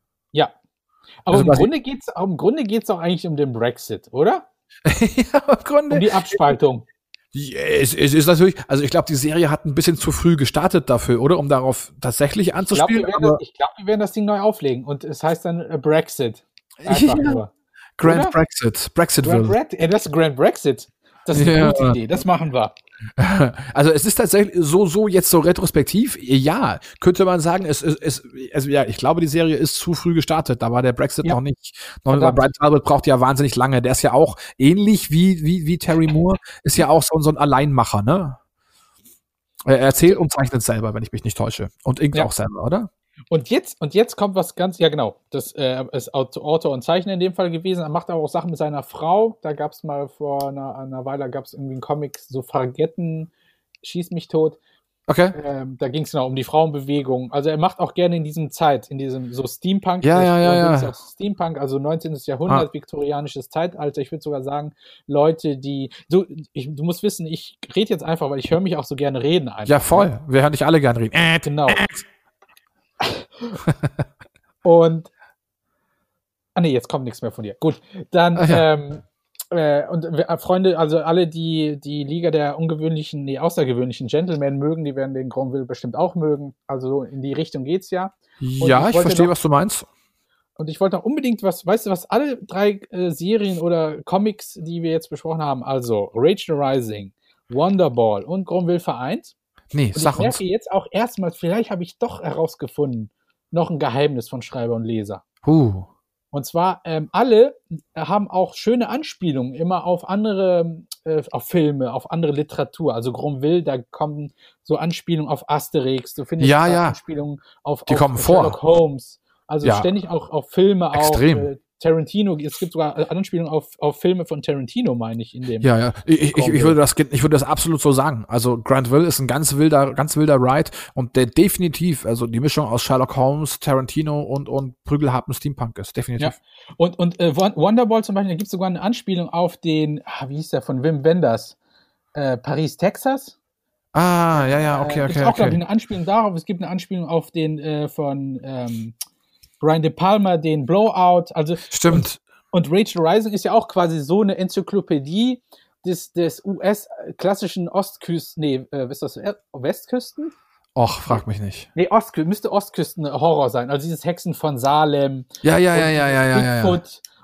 Ja. Aber also, im, Grunde geht's, im Grunde geht es auch eigentlich um den Brexit, oder? ja, im Grunde. Um die Abspaltung. Es, es ist natürlich, also ich glaube, die Serie hat ein bisschen zu früh gestartet dafür, oder? Um darauf tatsächlich anzuspielen. Ich glaube, wir, glaub, wir, werden das Ding neu auflegen und es heißt dann äh, Brexit. Einfach ja. nur. Grand oder? Brexit. Brexitville. Grand Bre das ist Grand Brexit. Das ist eine ja. gute Idee, das machen wir. Also es ist tatsächlich so, so jetzt so retrospektiv, ja, könnte man sagen, es ist, also ja, ich glaube, die Serie ist zu früh gestartet. Da war der Brexit ja. noch nicht. Noch, Brian Talbot braucht ja wahnsinnig lange. Der ist ja auch ähnlich wie, wie, wie Terry Moore, ist ja auch so, so ein Alleinmacher, ne? Er erzählt und zeichnet selber, wenn ich mich nicht täusche. Und inkt ja. auch selber, oder? Und jetzt, und jetzt kommt was ganz, ja genau, das äh, ist Autor und Zeichner in dem Fall gewesen. Er macht aber auch Sachen mit seiner Frau. Da gab es mal vor einer, einer Weile, gab es irgendwie einen Comic, so Fargetten, Schieß mich tot. Okay. Ähm, da ging es genau um die Frauenbewegung. Also er macht auch gerne in diesem Zeit, in diesem so Steampunk. Ja, ja, ja, ja. Steampunk, also 19. Jahrhundert, ah. viktorianisches Zeitalter. Ich würde sogar sagen, Leute, die. Du, ich, du musst wissen, ich rede jetzt einfach, weil ich höre mich auch so gerne reden. Einfach, ja, voll. Ne? Wir hören dich alle gerne reden. Äh, genau. Und ah nee, jetzt kommt nichts mehr von dir. Gut, dann ja. ähm, äh, und äh, Freunde, also alle, die die Liga der ungewöhnlichen, nee, außergewöhnlichen Gentlemen mögen, die werden den Gromville bestimmt auch mögen. Also in die Richtung geht's ja. Und ja, ich, ich verstehe, noch, was du meinst. Und ich wollte noch unbedingt was, weißt du, was alle drei äh, Serien oder Comics, die wir jetzt besprochen haben, also Rage the Rising, Wonderball und Gromville vereint. Nee, und sag ich merke uns. jetzt auch erstmals, vielleicht habe ich doch herausgefunden, noch ein Geheimnis von Schreiber und Leser. Uh. Und zwar, ähm, alle haben auch schöne Anspielungen immer auf andere, äh, auf Filme, auf andere Literatur. Also Gromville, da kommen so Anspielungen auf Asterix, du findest ja, ja. Anspielungen auf, Die auf kommen Sherlock vor. Holmes. Also ja. ständig auch auf Filme, Extrem. auch äh, Tarantino, es gibt sogar Anspielungen auf, auf Filme von Tarantino, meine ich, in dem. Ja, ja. Ich, ich, ich, würde das, ich würde das absolut so sagen. Also Grantville ist ein ganz wilder, ganz wilder Ride und der definitiv, also die Mischung aus Sherlock Holmes, Tarantino und, und prügelharten Steampunk ist, definitiv. Ja. Und, und äh, Wonderball zum Beispiel, da gibt es sogar eine Anspielung auf den, ah, wie hieß der, von Wim Wenders, äh, Paris, Texas. Ah, ja, ja, okay, okay. Es gibt auch, okay. glaube ich, eine Anspielung darauf. Es gibt eine Anspielung auf den äh, von ähm, Brian De Palma den Blowout. Also Stimmt. Und, und Rachel Rising ist ja auch quasi so eine Enzyklopädie des, des US-klassischen Ostküsten, nee, äh, ist das äh, Westküsten? Och, frag mich nicht. Nee, Ostkü müsste Ostküsten-Horror sein. Also dieses Hexen von Salem. Ja, ja, ja, ja, ja, ja, ja, ja.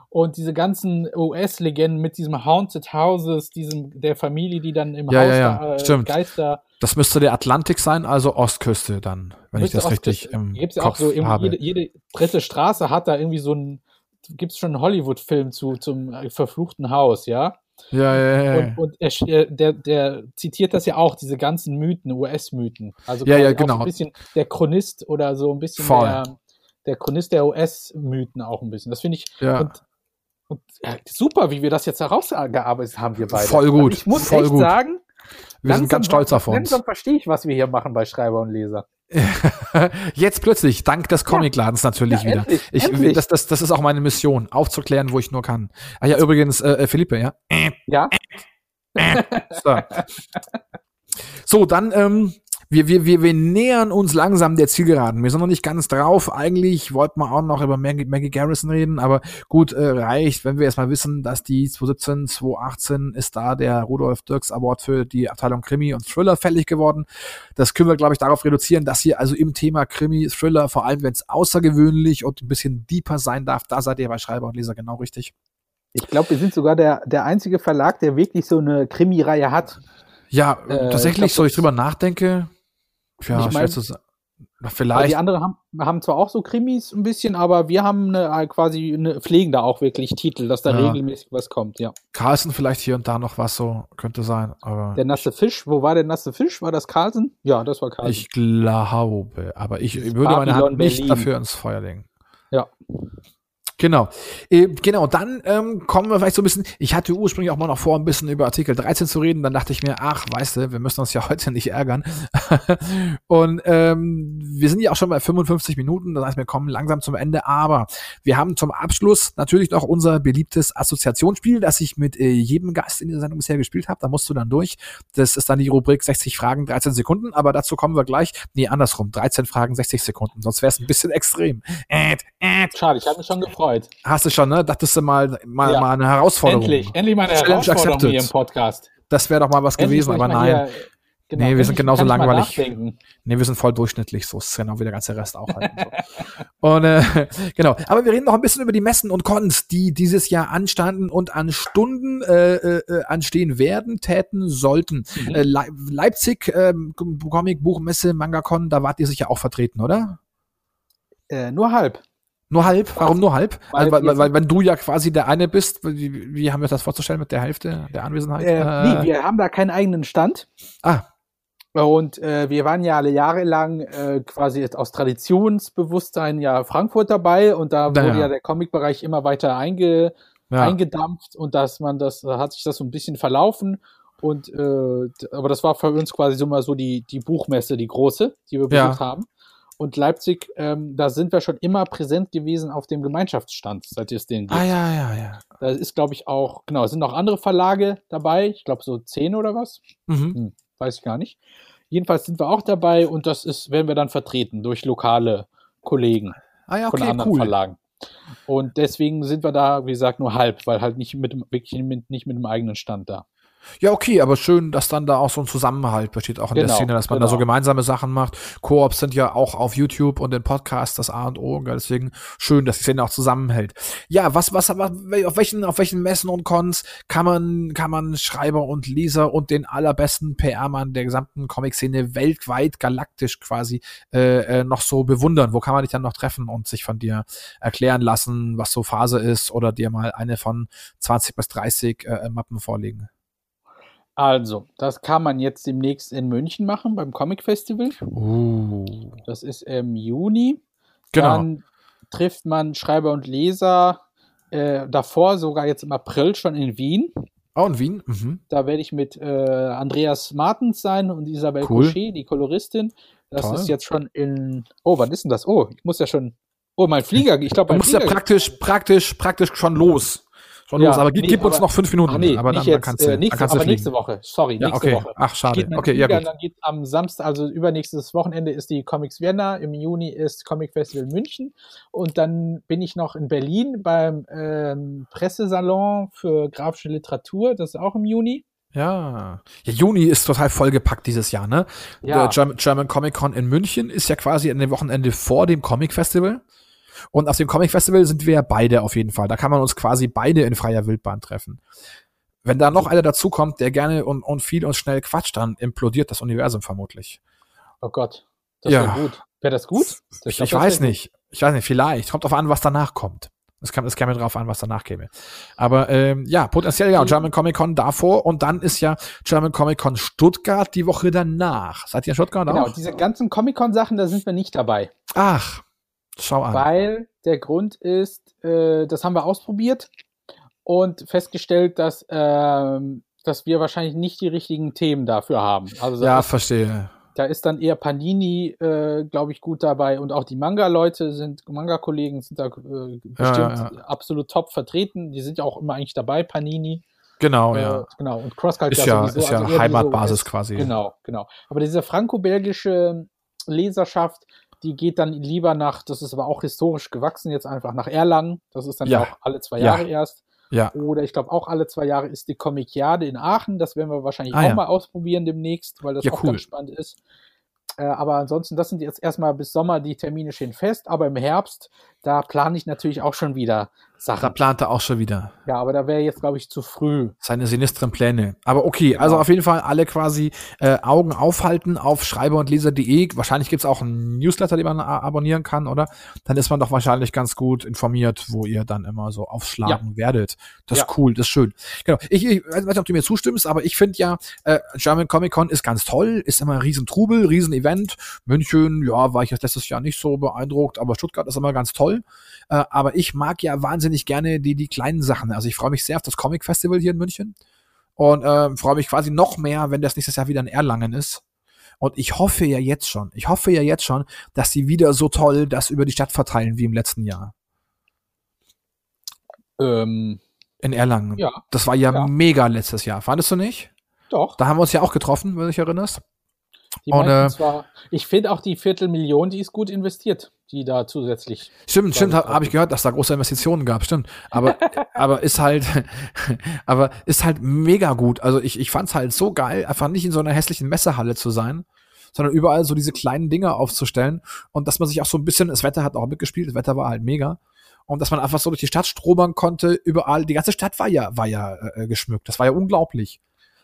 Und diese ganzen US-Legenden mit diesem Haunted Houses, diesem, der Familie, die dann im ja, Haus ja, ja. Äh, Stimmt. Geister. Das müsste der Atlantik sein, also Ostküste dann, wenn ich das richtig im Gibt's Kopf ja auch so habe. Jede, jede dritte Straße hat da irgendwie so ein, gibt es schon einen Hollywood-Film zu zum äh, verfluchten Haus, ja? Ja, ja, ja. Und, und er, der, der zitiert das ja auch, diese ganzen Mythen, US-Mythen. Also ja, ja, genau. ein bisschen der Chronist oder so ein bisschen Voll. der, der Chronist der US-Mythen auch ein bisschen. Das finde ich. Ja. Und, und, ja, super, wie wir das jetzt herausgearbeitet haben, wir beide. Voll gut. Also ich muss voll echt gut. sagen, wir sind ganz stolz auf uns. Langsam verstehe ich, was wir hier machen bei Schreiber und Leser. Jetzt plötzlich, dank des Comicladens ja. natürlich ja, wieder. Endlich, ich, endlich. Das, das, das ist auch meine Mission, aufzuklären, wo ich nur kann. Ah ja, übrigens, äh, äh Philippe, ja? Ja. so. so, dann, ähm, wir, wir, wir, wir nähern uns langsam der Zielgeraden. Wir sind noch nicht ganz drauf. Eigentlich wollten wir auch noch über Maggie, Maggie Garrison reden, aber gut, äh, reicht, wenn wir erstmal wissen, dass die 2017, 2018 ist da der Rudolf Dirks Award für die Abteilung Krimi und Thriller fällig geworden. Das können wir, glaube ich, darauf reduzieren, dass ihr also im Thema Krimi, Thriller, vor allem wenn es außergewöhnlich und ein bisschen deeper sein darf, da seid ihr bei Schreiber und Leser genau richtig. Ich glaube, wir sind sogar der, der einzige Verlag, der wirklich so eine Krimi-Reihe hat. Ja, äh, tatsächlich, ich glaub, so ich drüber nachdenke, ja, ich mein, vielleicht. Die anderen haben, haben zwar auch so Krimis ein bisschen, aber wir haben eine, äh, quasi eine, pflegen da auch wirklich Titel, dass da ja. regelmäßig was kommt, ja. Carlsen vielleicht hier und da noch was so, könnte sein, aber. Der nasse Fisch, wo war der nasse Fisch? War das Carlsen? Ja, das war Carlsen. Ich glaube, aber ich würde meine Hand nicht Berlin. dafür ins Feuer legen. Ja. Genau. Äh, genau, dann ähm, kommen wir vielleicht so ein bisschen, ich hatte ursprünglich auch mal noch vor, ein bisschen über Artikel 13 zu reden, dann dachte ich mir, ach, weißt du, wir müssen uns ja heute nicht ärgern. und ähm, wir sind ja auch schon bei 55 Minuten, das heißt, wir kommen langsam zum Ende, aber wir haben zum Abschluss natürlich noch unser beliebtes Assoziationsspiel, das ich mit äh, jedem Gast in dieser Sendung bisher gespielt habe. Da musst du dann durch. Das ist dann die Rubrik 60 Fragen, 13 Sekunden, aber dazu kommen wir gleich. Nee, andersrum, 13 Fragen, 60 Sekunden, sonst wäre es ein bisschen extrem. Äh, äh. Schade, ich habe mich schon gefreut gefreut. Hast du schon, ne? Dachtest du mal, mal, ja. mal eine Herausforderung. Endlich, endlich mal eine Challenge Herausforderung accepted. hier im Podcast. Das wäre doch mal was endlich gewesen, aber nein. Hier, genau, nee, wir sind genauso langweilig. Nee, wir sind voll durchschnittlich, so ist genau wie der ganze Rest auch halt. Und, so. und äh, genau, aber wir reden noch ein bisschen über die Messen und Cons, die dieses Jahr anstanden und an Stunden äh, äh, anstehen werden, täten sollten. Mhm. Äh, Le Leipzig, äh, Comic, Buchmesse, Manga-Con, da wart ihr sicher auch vertreten, oder? Äh, nur halb. Nur halb? Warum nur halb? Weil, weil, weil, weil, wenn du ja quasi der eine bist, wie, wie haben wir das vorzustellen mit der Hälfte der Anwesenheit? Äh, äh, nee, wir haben da keinen eigenen Stand. Ah. Und äh, wir waren ja alle Jahre lang äh, quasi aus Traditionsbewusstsein ja Frankfurt dabei und da wurde ja, ja der Comicbereich immer weiter einge, ja. eingedampft und dass man das, da hat sich das so ein bisschen verlaufen. Und äh, aber das war für uns quasi so mal so die, die Buchmesse, die große, die wir besucht ja. haben. Und Leipzig, ähm, da sind wir schon immer präsent gewesen auf dem Gemeinschaftsstand, seit es den gibt. Ah, ja, ja, ja. Da ist, glaube ich, auch, genau, es sind noch andere Verlage dabei. Ich glaube, so zehn oder was. Mhm. Hm, weiß ich gar nicht. Jedenfalls sind wir auch dabei und das ist, werden wir dann vertreten durch lokale Kollegen ah, ja, okay, von anderen cool. Verlagen. Und deswegen sind wir da, wie gesagt, nur halb, weil halt nicht mit, wirklich mit, nicht mit dem eigenen Stand da. Ja, okay, aber schön, dass dann da auch so ein Zusammenhalt besteht, auch in genau, der Szene, dass man genau. da so genau. gemeinsame Sachen macht. Koops sind ja auch auf YouTube und in Podcasts das A und O, deswegen schön, dass die Szene auch zusammenhält. Ja, was, was, was auf welchen, auf welchen Messen und Cons kann man, kann man Schreiber und Leser und den allerbesten PR-Mann der gesamten Comic-Szene weltweit, galaktisch quasi, äh, äh, noch so bewundern? Wo kann man dich dann noch treffen und sich von dir erklären lassen, was so Phase ist oder dir mal eine von 20 bis 30 äh, Mappen vorlegen? Also, das kann man jetzt demnächst in München machen beim Comic Festival. Uh. Das ist im Juni. Genau. Dann trifft man Schreiber und Leser äh, davor, sogar jetzt im April schon in Wien. Oh, in Wien? Mhm. Da werde ich mit äh, Andreas Martens sein und Isabel cool. Cochet, die Koloristin. Das Toll. ist jetzt schon in. Oh, wann ist denn das? Oh, ich muss ja schon. Oh, mein Flieger. Ich glaube, mein Du musst ja praktisch, praktisch, praktisch schon los schon ja, los. Aber nee, gib uns noch fünf Minuten. Ach nee, aber nicht dann, jetzt, dann kannst du, äh, nächste, dann kannst aber nächste Woche. Sorry, ja, nächste okay. Woche. Ach, schade. Okay, ja gut. Dann geht am Samstag, also übernächstes Wochenende ist die Comics Vienna, im Juni ist Comic Festival München und dann bin ich noch in Berlin beim ähm, Pressesalon für grafische Literatur, das ist auch im Juni. Ja. ja, Juni ist total vollgepackt dieses Jahr, ne? Ja. Der German, German Comic Con in München ist ja quasi an dem Wochenende vor dem Comic Festival. Und auf dem Comic Festival sind wir ja beide auf jeden Fall. Da kann man uns quasi beide in freier Wildbahn treffen. Wenn da noch einer dazukommt, der gerne und, und viel und schnell quatscht, dann implodiert das Universum vermutlich. Oh Gott, das ja. wäre gut. Wäre das gut? Das ich, ich weiß nicht. Ich weiß nicht, vielleicht. Kommt drauf an, was danach kommt. Es kam, es kam mir drauf an, was danach käme. Aber ähm, ja, potenziell ja, German Comic Con davor und dann ist ja German Comic Con Stuttgart die Woche danach. Seid ihr in Stuttgart genau, auch? Genau, diese ganzen Comic Con Sachen, da sind wir nicht dabei. Ach, Schau an. Weil der Grund ist, äh, das haben wir ausprobiert und festgestellt, dass, äh, dass wir wahrscheinlich nicht die richtigen Themen dafür haben. Also ja, ist, verstehe. Da ist dann eher Panini, äh, glaube ich, gut dabei und auch die Manga-Leute sind, Manga-Kollegen sind da äh, bestimmt ja, ja. absolut top vertreten. Die sind ja auch immer eigentlich dabei, Panini. Genau, äh, ja. Genau, und CrossCult ist ja, sowieso, ist ja also Heimatbasis so, quasi. Genau, genau. Aber diese franco-belgische Leserschaft, die geht dann lieber nach, das ist aber auch historisch gewachsen, jetzt einfach nach Erlangen. Das ist dann ja. auch alle zwei Jahre ja. erst. Ja. Oder ich glaube auch alle zwei Jahre ist die Comiciade in Aachen. Das werden wir wahrscheinlich ah, auch ja. mal ausprobieren demnächst, weil das ja, auch cool. ganz spannend ist. Äh, aber ansonsten, das sind jetzt erstmal bis Sommer die Termine stehen fest. Aber im Herbst, da plane ich natürlich auch schon wieder Sachen. Da plant er auch schon wieder. Ja, aber da wäre jetzt, glaube ich, zu früh. Seine sinistren Pläne. Aber okay, genau. also auf jeden Fall alle quasi äh, Augen aufhalten auf schreiber und leser.de. Wahrscheinlich gibt es auch einen Newsletter, den man abonnieren kann, oder? Dann ist man doch wahrscheinlich ganz gut informiert, wo ihr dann immer so aufschlagen ja. werdet. Das ja. ist cool, das ist schön. Genau. Ich, ich weiß nicht, ob du mir zustimmst, aber ich finde ja, äh, German Comic Con ist ganz toll, ist immer ein Riesentrubel, Riesenevent. München, ja, war ich jetzt letztes Jahr nicht so beeindruckt, aber Stuttgart ist immer ganz toll. Äh, aber ich mag ja wahnsinnig gerne die, die kleinen Sachen. Also ich freue mich sehr auf das Comic Festival hier in München und äh, freue mich quasi noch mehr, wenn das nächstes Jahr wieder in Erlangen ist. Und ich hoffe ja jetzt schon, ich hoffe ja jetzt schon, dass sie wieder so toll das über die Stadt verteilen wie im letzten Jahr. Ähm, in Erlangen. Ja. Das war ja, ja, mega letztes Jahr. Fandest du nicht? Doch. Da haben wir uns ja auch getroffen, wenn du dich erinnerst. Die und, äh, zwar, ich finde auch die Viertelmillion, die ist gut investiert die da zusätzlich. Stimmt, stimmt, habe hab ich gehört, dass da große Investitionen gab, stimmt. Aber, aber ist halt, aber ist halt mega gut. Also ich, ich fand's halt so geil, einfach nicht in so einer hässlichen Messehalle zu sein, sondern überall so diese kleinen Dinge aufzustellen und dass man sich auch so ein bisschen, das Wetter hat auch mitgespielt, das Wetter war halt mega. Und dass man einfach so durch die Stadt strobern konnte, überall, die ganze Stadt war ja, war ja äh, geschmückt. Das war ja unglaublich.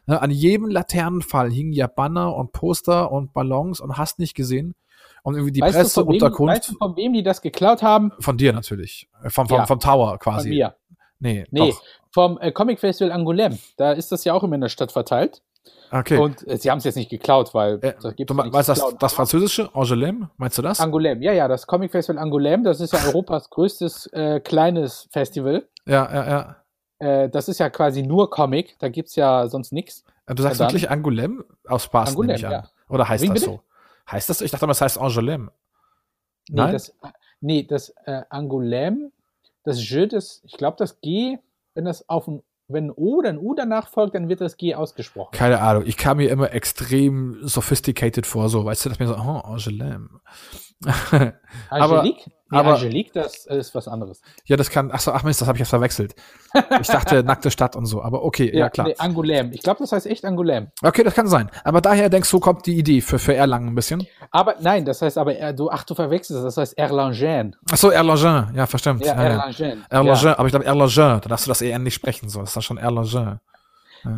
Ne, an jedem Laternenfall hingen ja Banner und Poster und Ballons und hast nicht gesehen. Und irgendwie die weißt Presseunterkunft. Weißt du, von wem die das geklaut haben? Von dir natürlich. Äh, vom, vom, ja. vom Tower quasi. Von mir. Nee, nee doch. vom äh, Comic Festival Angoulême. Da ist das ja auch immer in der Stadt verteilt. Okay. Und äh, sie haben es jetzt nicht geklaut, weil äh, da gibt du weißt das, das französische Angoulême? Meinst du das? Angoulême, ja, ja, das Comic Festival Angoulême, das ist ja Europas größtes äh, kleines Festival. Ja, ja, ja. Äh, das ist ja quasi nur Comic, da gibt es ja sonst nichts. Äh, du sagst wirklich Angoulême? Aus Spaß, Angoulême, ja. Oder heißt Wie, das bitte? so? Heißt das? Ich dachte, das heißt Angoulême. Nee, Nein? das, nee, das äh, Angoulême, das J, das, ich glaube, das G, wenn das auf ein, wenn ein O oder ein U danach folgt, dann wird das G ausgesprochen. Keine Ahnung, ich kam mir immer extrem sophisticated vor, so, weißt du, dass mir so, oh, Angoulême. Angelique? Nee, aber Angelique, das ist was anderes. Ja, das kann, ach so, ach Mist, das habe ich jetzt verwechselt. Ich dachte nackte Stadt und so, aber okay, ja, ja klar. Nee, Angoulême. Ich glaube, das heißt echt Angoulême. Okay, das kann sein. Aber daher denkst du, kommt die Idee für, für Erlangen ein bisschen? Aber nein, das heißt aber, du, ach, du verwechselst das, das heißt Erlangen. Ach so, Erlangen, ja, verstimmt. Ja, Erlangen. Erlangen, ja. aber ich glaube Erlangen, da darfst du das eher nicht sprechen, so, das ist dann schon Erlangen.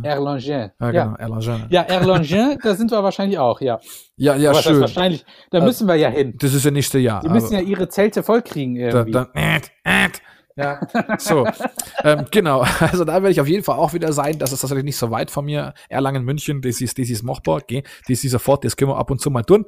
Erlangen. Ja, genau, Erlangen. Ja, Erlangen, da sind wir wahrscheinlich auch, ja. Ja, ja, Aber schön. wahrscheinlich, da äh, müssen wir ja hin. Das ist ja nächste Jahr. Die müssen ja ihre Zelte vollkriegen irgendwie. Da, da, äh, äh. Ja, so. ähm, genau, also da werde ich auf jeden Fall auch wieder sein. Das ist tatsächlich nicht so weit von mir. Erlangen, München, das ist, das ist machbar. Okay? Das ist sofort, das können wir ab und zu mal tun.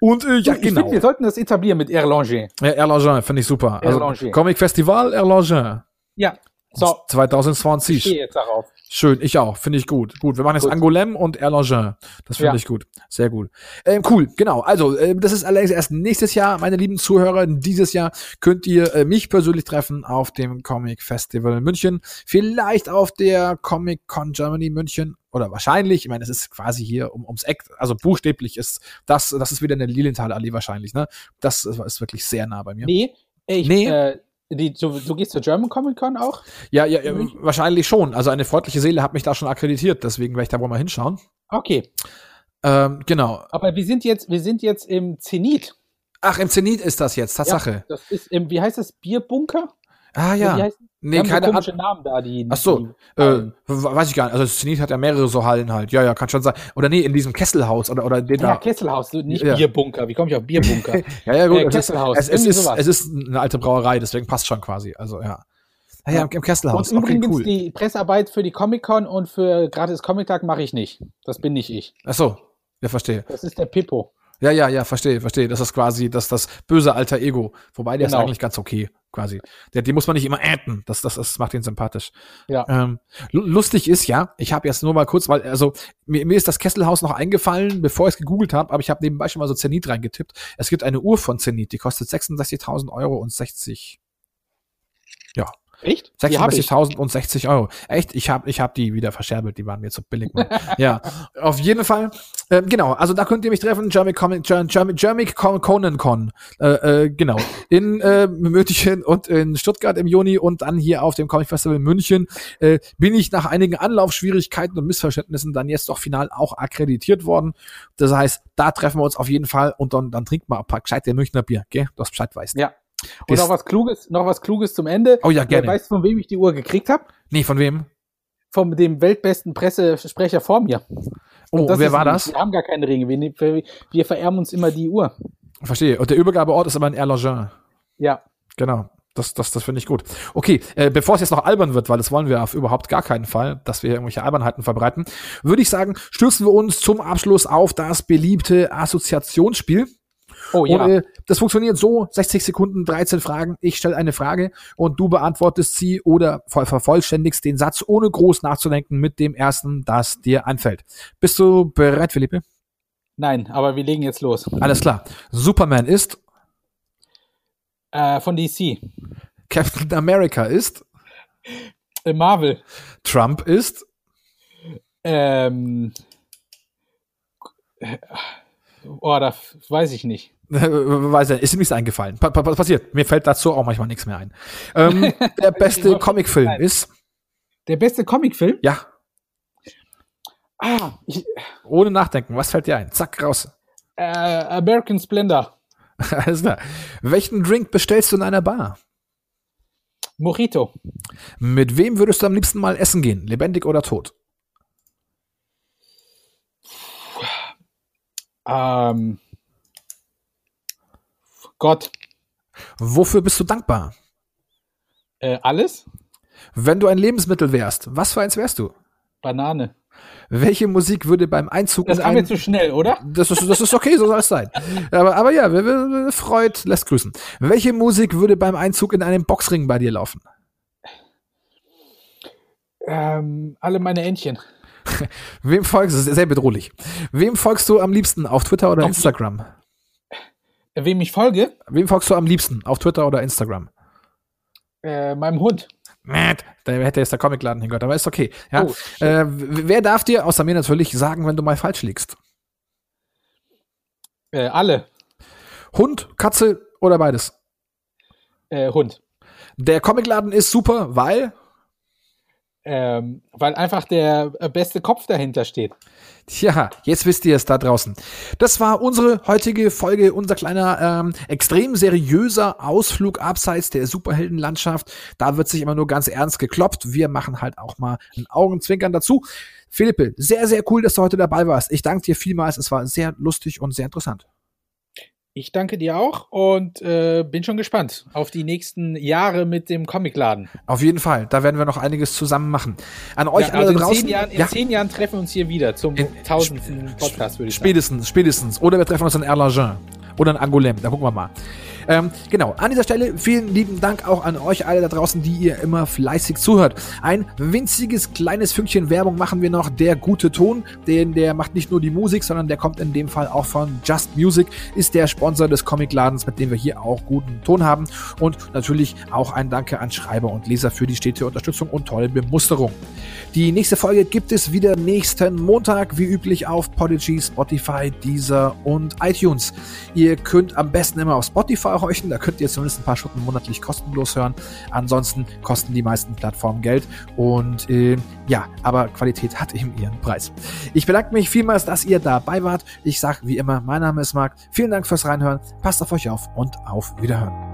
Und äh, ja, ich genau. Find, wir sollten das etablieren mit Erlangen. Ja, Erlangen, finde ich super. Also, Comic Festival Erlangen. Ja. So. 2020. Ich stehe jetzt darauf. Schön, ich auch. Finde ich gut. Gut, wir machen jetzt Angoulême und Erlangen. Das finde ja. ich gut. Sehr gut. Ähm, cool, genau. Also, äh, das ist allerdings erst nächstes Jahr, meine lieben Zuhörer. Dieses Jahr könnt ihr äh, mich persönlich treffen auf dem Comic Festival München. Vielleicht auf der Comic Con Germany München. Oder wahrscheinlich, ich meine, es ist quasi hier um, ums Eck, also buchstäblich ist das, das ist wieder eine Lilienthalallee wahrscheinlich, ne? Das ist wirklich sehr nah bei mir. Nee, ich, nee. Äh, die, du, du, gehst zur German Comic Con auch? Ja, ja, ja wahrscheinlich schon. Also eine freundliche Seele hat mich da schon akkreditiert, deswegen werde ich da wohl mal hinschauen. Okay. Ähm, genau. Aber wir sind jetzt, wir sind jetzt im Zenit. Ach, im Zenit ist das jetzt, Tatsache. Ja, das ist im, wie heißt das, Bierbunker? Ah ja. Wie nee, keine so Ahnung. Namen da, die. Ach so, die äh, weiß ich gar nicht. Also Zenit hat ja mehrere so Hallen halt. Ja, ja, kann schon sein. Oder nee, in diesem Kesselhaus oder oder den ja, da. Kesselhaus, nicht ja. Bierbunker. Wie komme ich auf Bierbunker? ja, ja, gut. Äh, Kesselhaus. Es, es, ist, es ist eine alte Brauerei, deswegen passt schon quasi. Also ja. Ja, ja, im Kesselhaus. Und übrigens okay, cool. die Pressearbeit für die Comic-Con und für gratis Comic-Tag mache ich nicht. Das bin nicht ich. Ach so, ja, verstehe. Das ist der Pippo. Ja, ja, ja, verstehe, verstehe. Das ist quasi das, das böse alter Ego. Wobei der genau. ist eigentlich ganz okay, quasi. Der, die muss man nicht immer adden. Das, das, das macht ihn sympathisch. Ja. Ähm, lustig ist ja, ich habe jetzt nur mal kurz, weil, also mir, mir ist das Kesselhaus noch eingefallen, bevor ich es gegoogelt habe, aber ich habe nebenbei schon mal so Zenit reingetippt. Es gibt eine Uhr von Zenit, die kostet 66.000 Euro und 60. Ja. Echt? 36.000 und 60 Euro. Echt? Ich habe ich hab die wieder verscherbelt, die waren mir zu billig. ja, auf jeden Fall. Äh, genau, also da könnt ihr mich treffen, Jeremy Comic, Jeremy, Jeremy Conan Con. Äh, äh, genau. In äh, München und in Stuttgart im Juni und dann hier auf dem Comic Festival in München äh, bin ich nach einigen Anlaufschwierigkeiten und Missverständnissen dann jetzt doch final auch akkreditiert worden. Das heißt, da treffen wir uns auf jeden Fall und dann, dann trinkt mal ein paar gescheit der Münchner Bier, gell? Du hast Bescheid weißt. Ja. Und noch was Kluges, noch was Kluges zum Ende. Oh ja, gerne. Weißt du, von wem ich die Uhr gekriegt habe? Nee, von wem? Von dem weltbesten Pressesprecher vor mir. Oh, wer war das? Wir haben gar keine Ringe. Wir, wir, vererben uns immer die Uhr. Verstehe. Und der Übergabeort ist aber in Erlangen. Ja. Genau. Das, das, das finde ich gut. Okay, äh, bevor es jetzt noch albern wird, weil das wollen wir auf überhaupt gar keinen Fall, dass wir irgendwelche Albernheiten verbreiten, würde ich sagen, stürzen wir uns zum Abschluss auf das beliebte Assoziationsspiel. Oh ja. Und, äh, das funktioniert so, 60 Sekunden, 13 Fragen. Ich stelle eine Frage und du beantwortest sie oder vervollständigst den Satz, ohne groß nachzudenken, mit dem ersten, das dir anfällt. Bist du bereit, Philippe? Nein, aber wir legen jetzt los. Alles klar. Superman ist? Äh, von DC. Captain America ist? Äh, Marvel. Trump ist? Ähm. Oh, das weiß ich nicht. Weiß er, ist ihm nichts eingefallen. Pa pa passiert. Mir fällt dazu auch manchmal nichts mehr ein. Ähm, der beste Comicfilm ist. Der beste Comicfilm? Ja. Ah, ich, Ohne nachdenken, was fällt dir ein? Zack, raus. Äh, American Splendor. Alles klar. Welchen Drink bestellst du in einer Bar? Mojito. Mit wem würdest du am liebsten mal essen gehen? Lebendig oder tot? Ähm, Gott. Wofür bist du dankbar? Äh, alles? Wenn du ein Lebensmittel wärst, was für eins wärst du? Banane. Welche Musik würde beim Einzug Das kam jetzt zu schnell, oder? Das ist, das ist okay, so soll es sein. Aber, aber ja, Freud lässt grüßen. Welche Musik würde beim Einzug in einen Boxring bei dir laufen? Ähm, alle meine Entchen. Wem folgst du? Sehr bedrohlich. Wem folgst du am liebsten auf Twitter oder auf Instagram? Wem ich folge? Wem folgst du am liebsten auf Twitter oder Instagram? Äh, meinem Hund. Matt, da hätte jetzt der Comicladen hingehört, aber ist okay. Ja. Oh, äh, wer darf dir, außer mir natürlich, sagen, wenn du mal falsch liegst? Äh, alle. Hund, Katze oder beides? Äh, Hund. Der Comicladen ist super, weil ähm, weil einfach der äh, beste Kopf dahinter steht. Tja, jetzt wisst ihr es da draußen. Das war unsere heutige Folge, unser kleiner, ähm, extrem seriöser Ausflug abseits der Superheldenlandschaft. Da wird sich immer nur ganz ernst gekloppt. Wir machen halt auch mal ein Augenzwinkern dazu. Philippe, sehr, sehr cool, dass du heute dabei warst. Ich danke dir vielmals. Es war sehr lustig und sehr interessant. Ich danke dir auch und äh, bin schon gespannt auf die nächsten Jahre mit dem Comicladen. Auf jeden Fall, da werden wir noch einiges zusammen machen. An euch ja, also alle in draußen. Zehn Jahren, in ja. zehn Jahren treffen wir uns hier wieder zum tausendsten Podcast, würde ich spätestens, sagen. Spätestens, spätestens. Oder wir treffen uns in Erlangen oder in Angoulême, da gucken wir mal. Ähm, genau, an dieser Stelle vielen lieben Dank auch an euch alle da draußen, die ihr immer fleißig zuhört. Ein winziges kleines Fünkchen Werbung machen wir noch. Der gute Ton, den der macht nicht nur die Musik, sondern der kommt in dem Fall auch von Just Music, ist der Sponsor des Comicladens, mit dem wir hier auch guten Ton haben. Und natürlich auch ein Danke an Schreiber und Leser für die stete Unterstützung und tolle Bemusterung. Die nächste Folge gibt es wieder nächsten Montag, wie üblich auf Podigy, Spotify, Deezer und iTunes. Ihr könnt am besten immer auf Spotify horchen, da könnt ihr zumindest ein paar Stunden monatlich kostenlos hören. Ansonsten kosten die meisten Plattformen Geld und äh, ja, aber Qualität hat eben ihren Preis. Ich bedanke mich vielmals, dass ihr dabei wart. Ich sage wie immer, mein Name ist Marc. Vielen Dank fürs Reinhören. Passt auf euch auf und auf Wiederhören.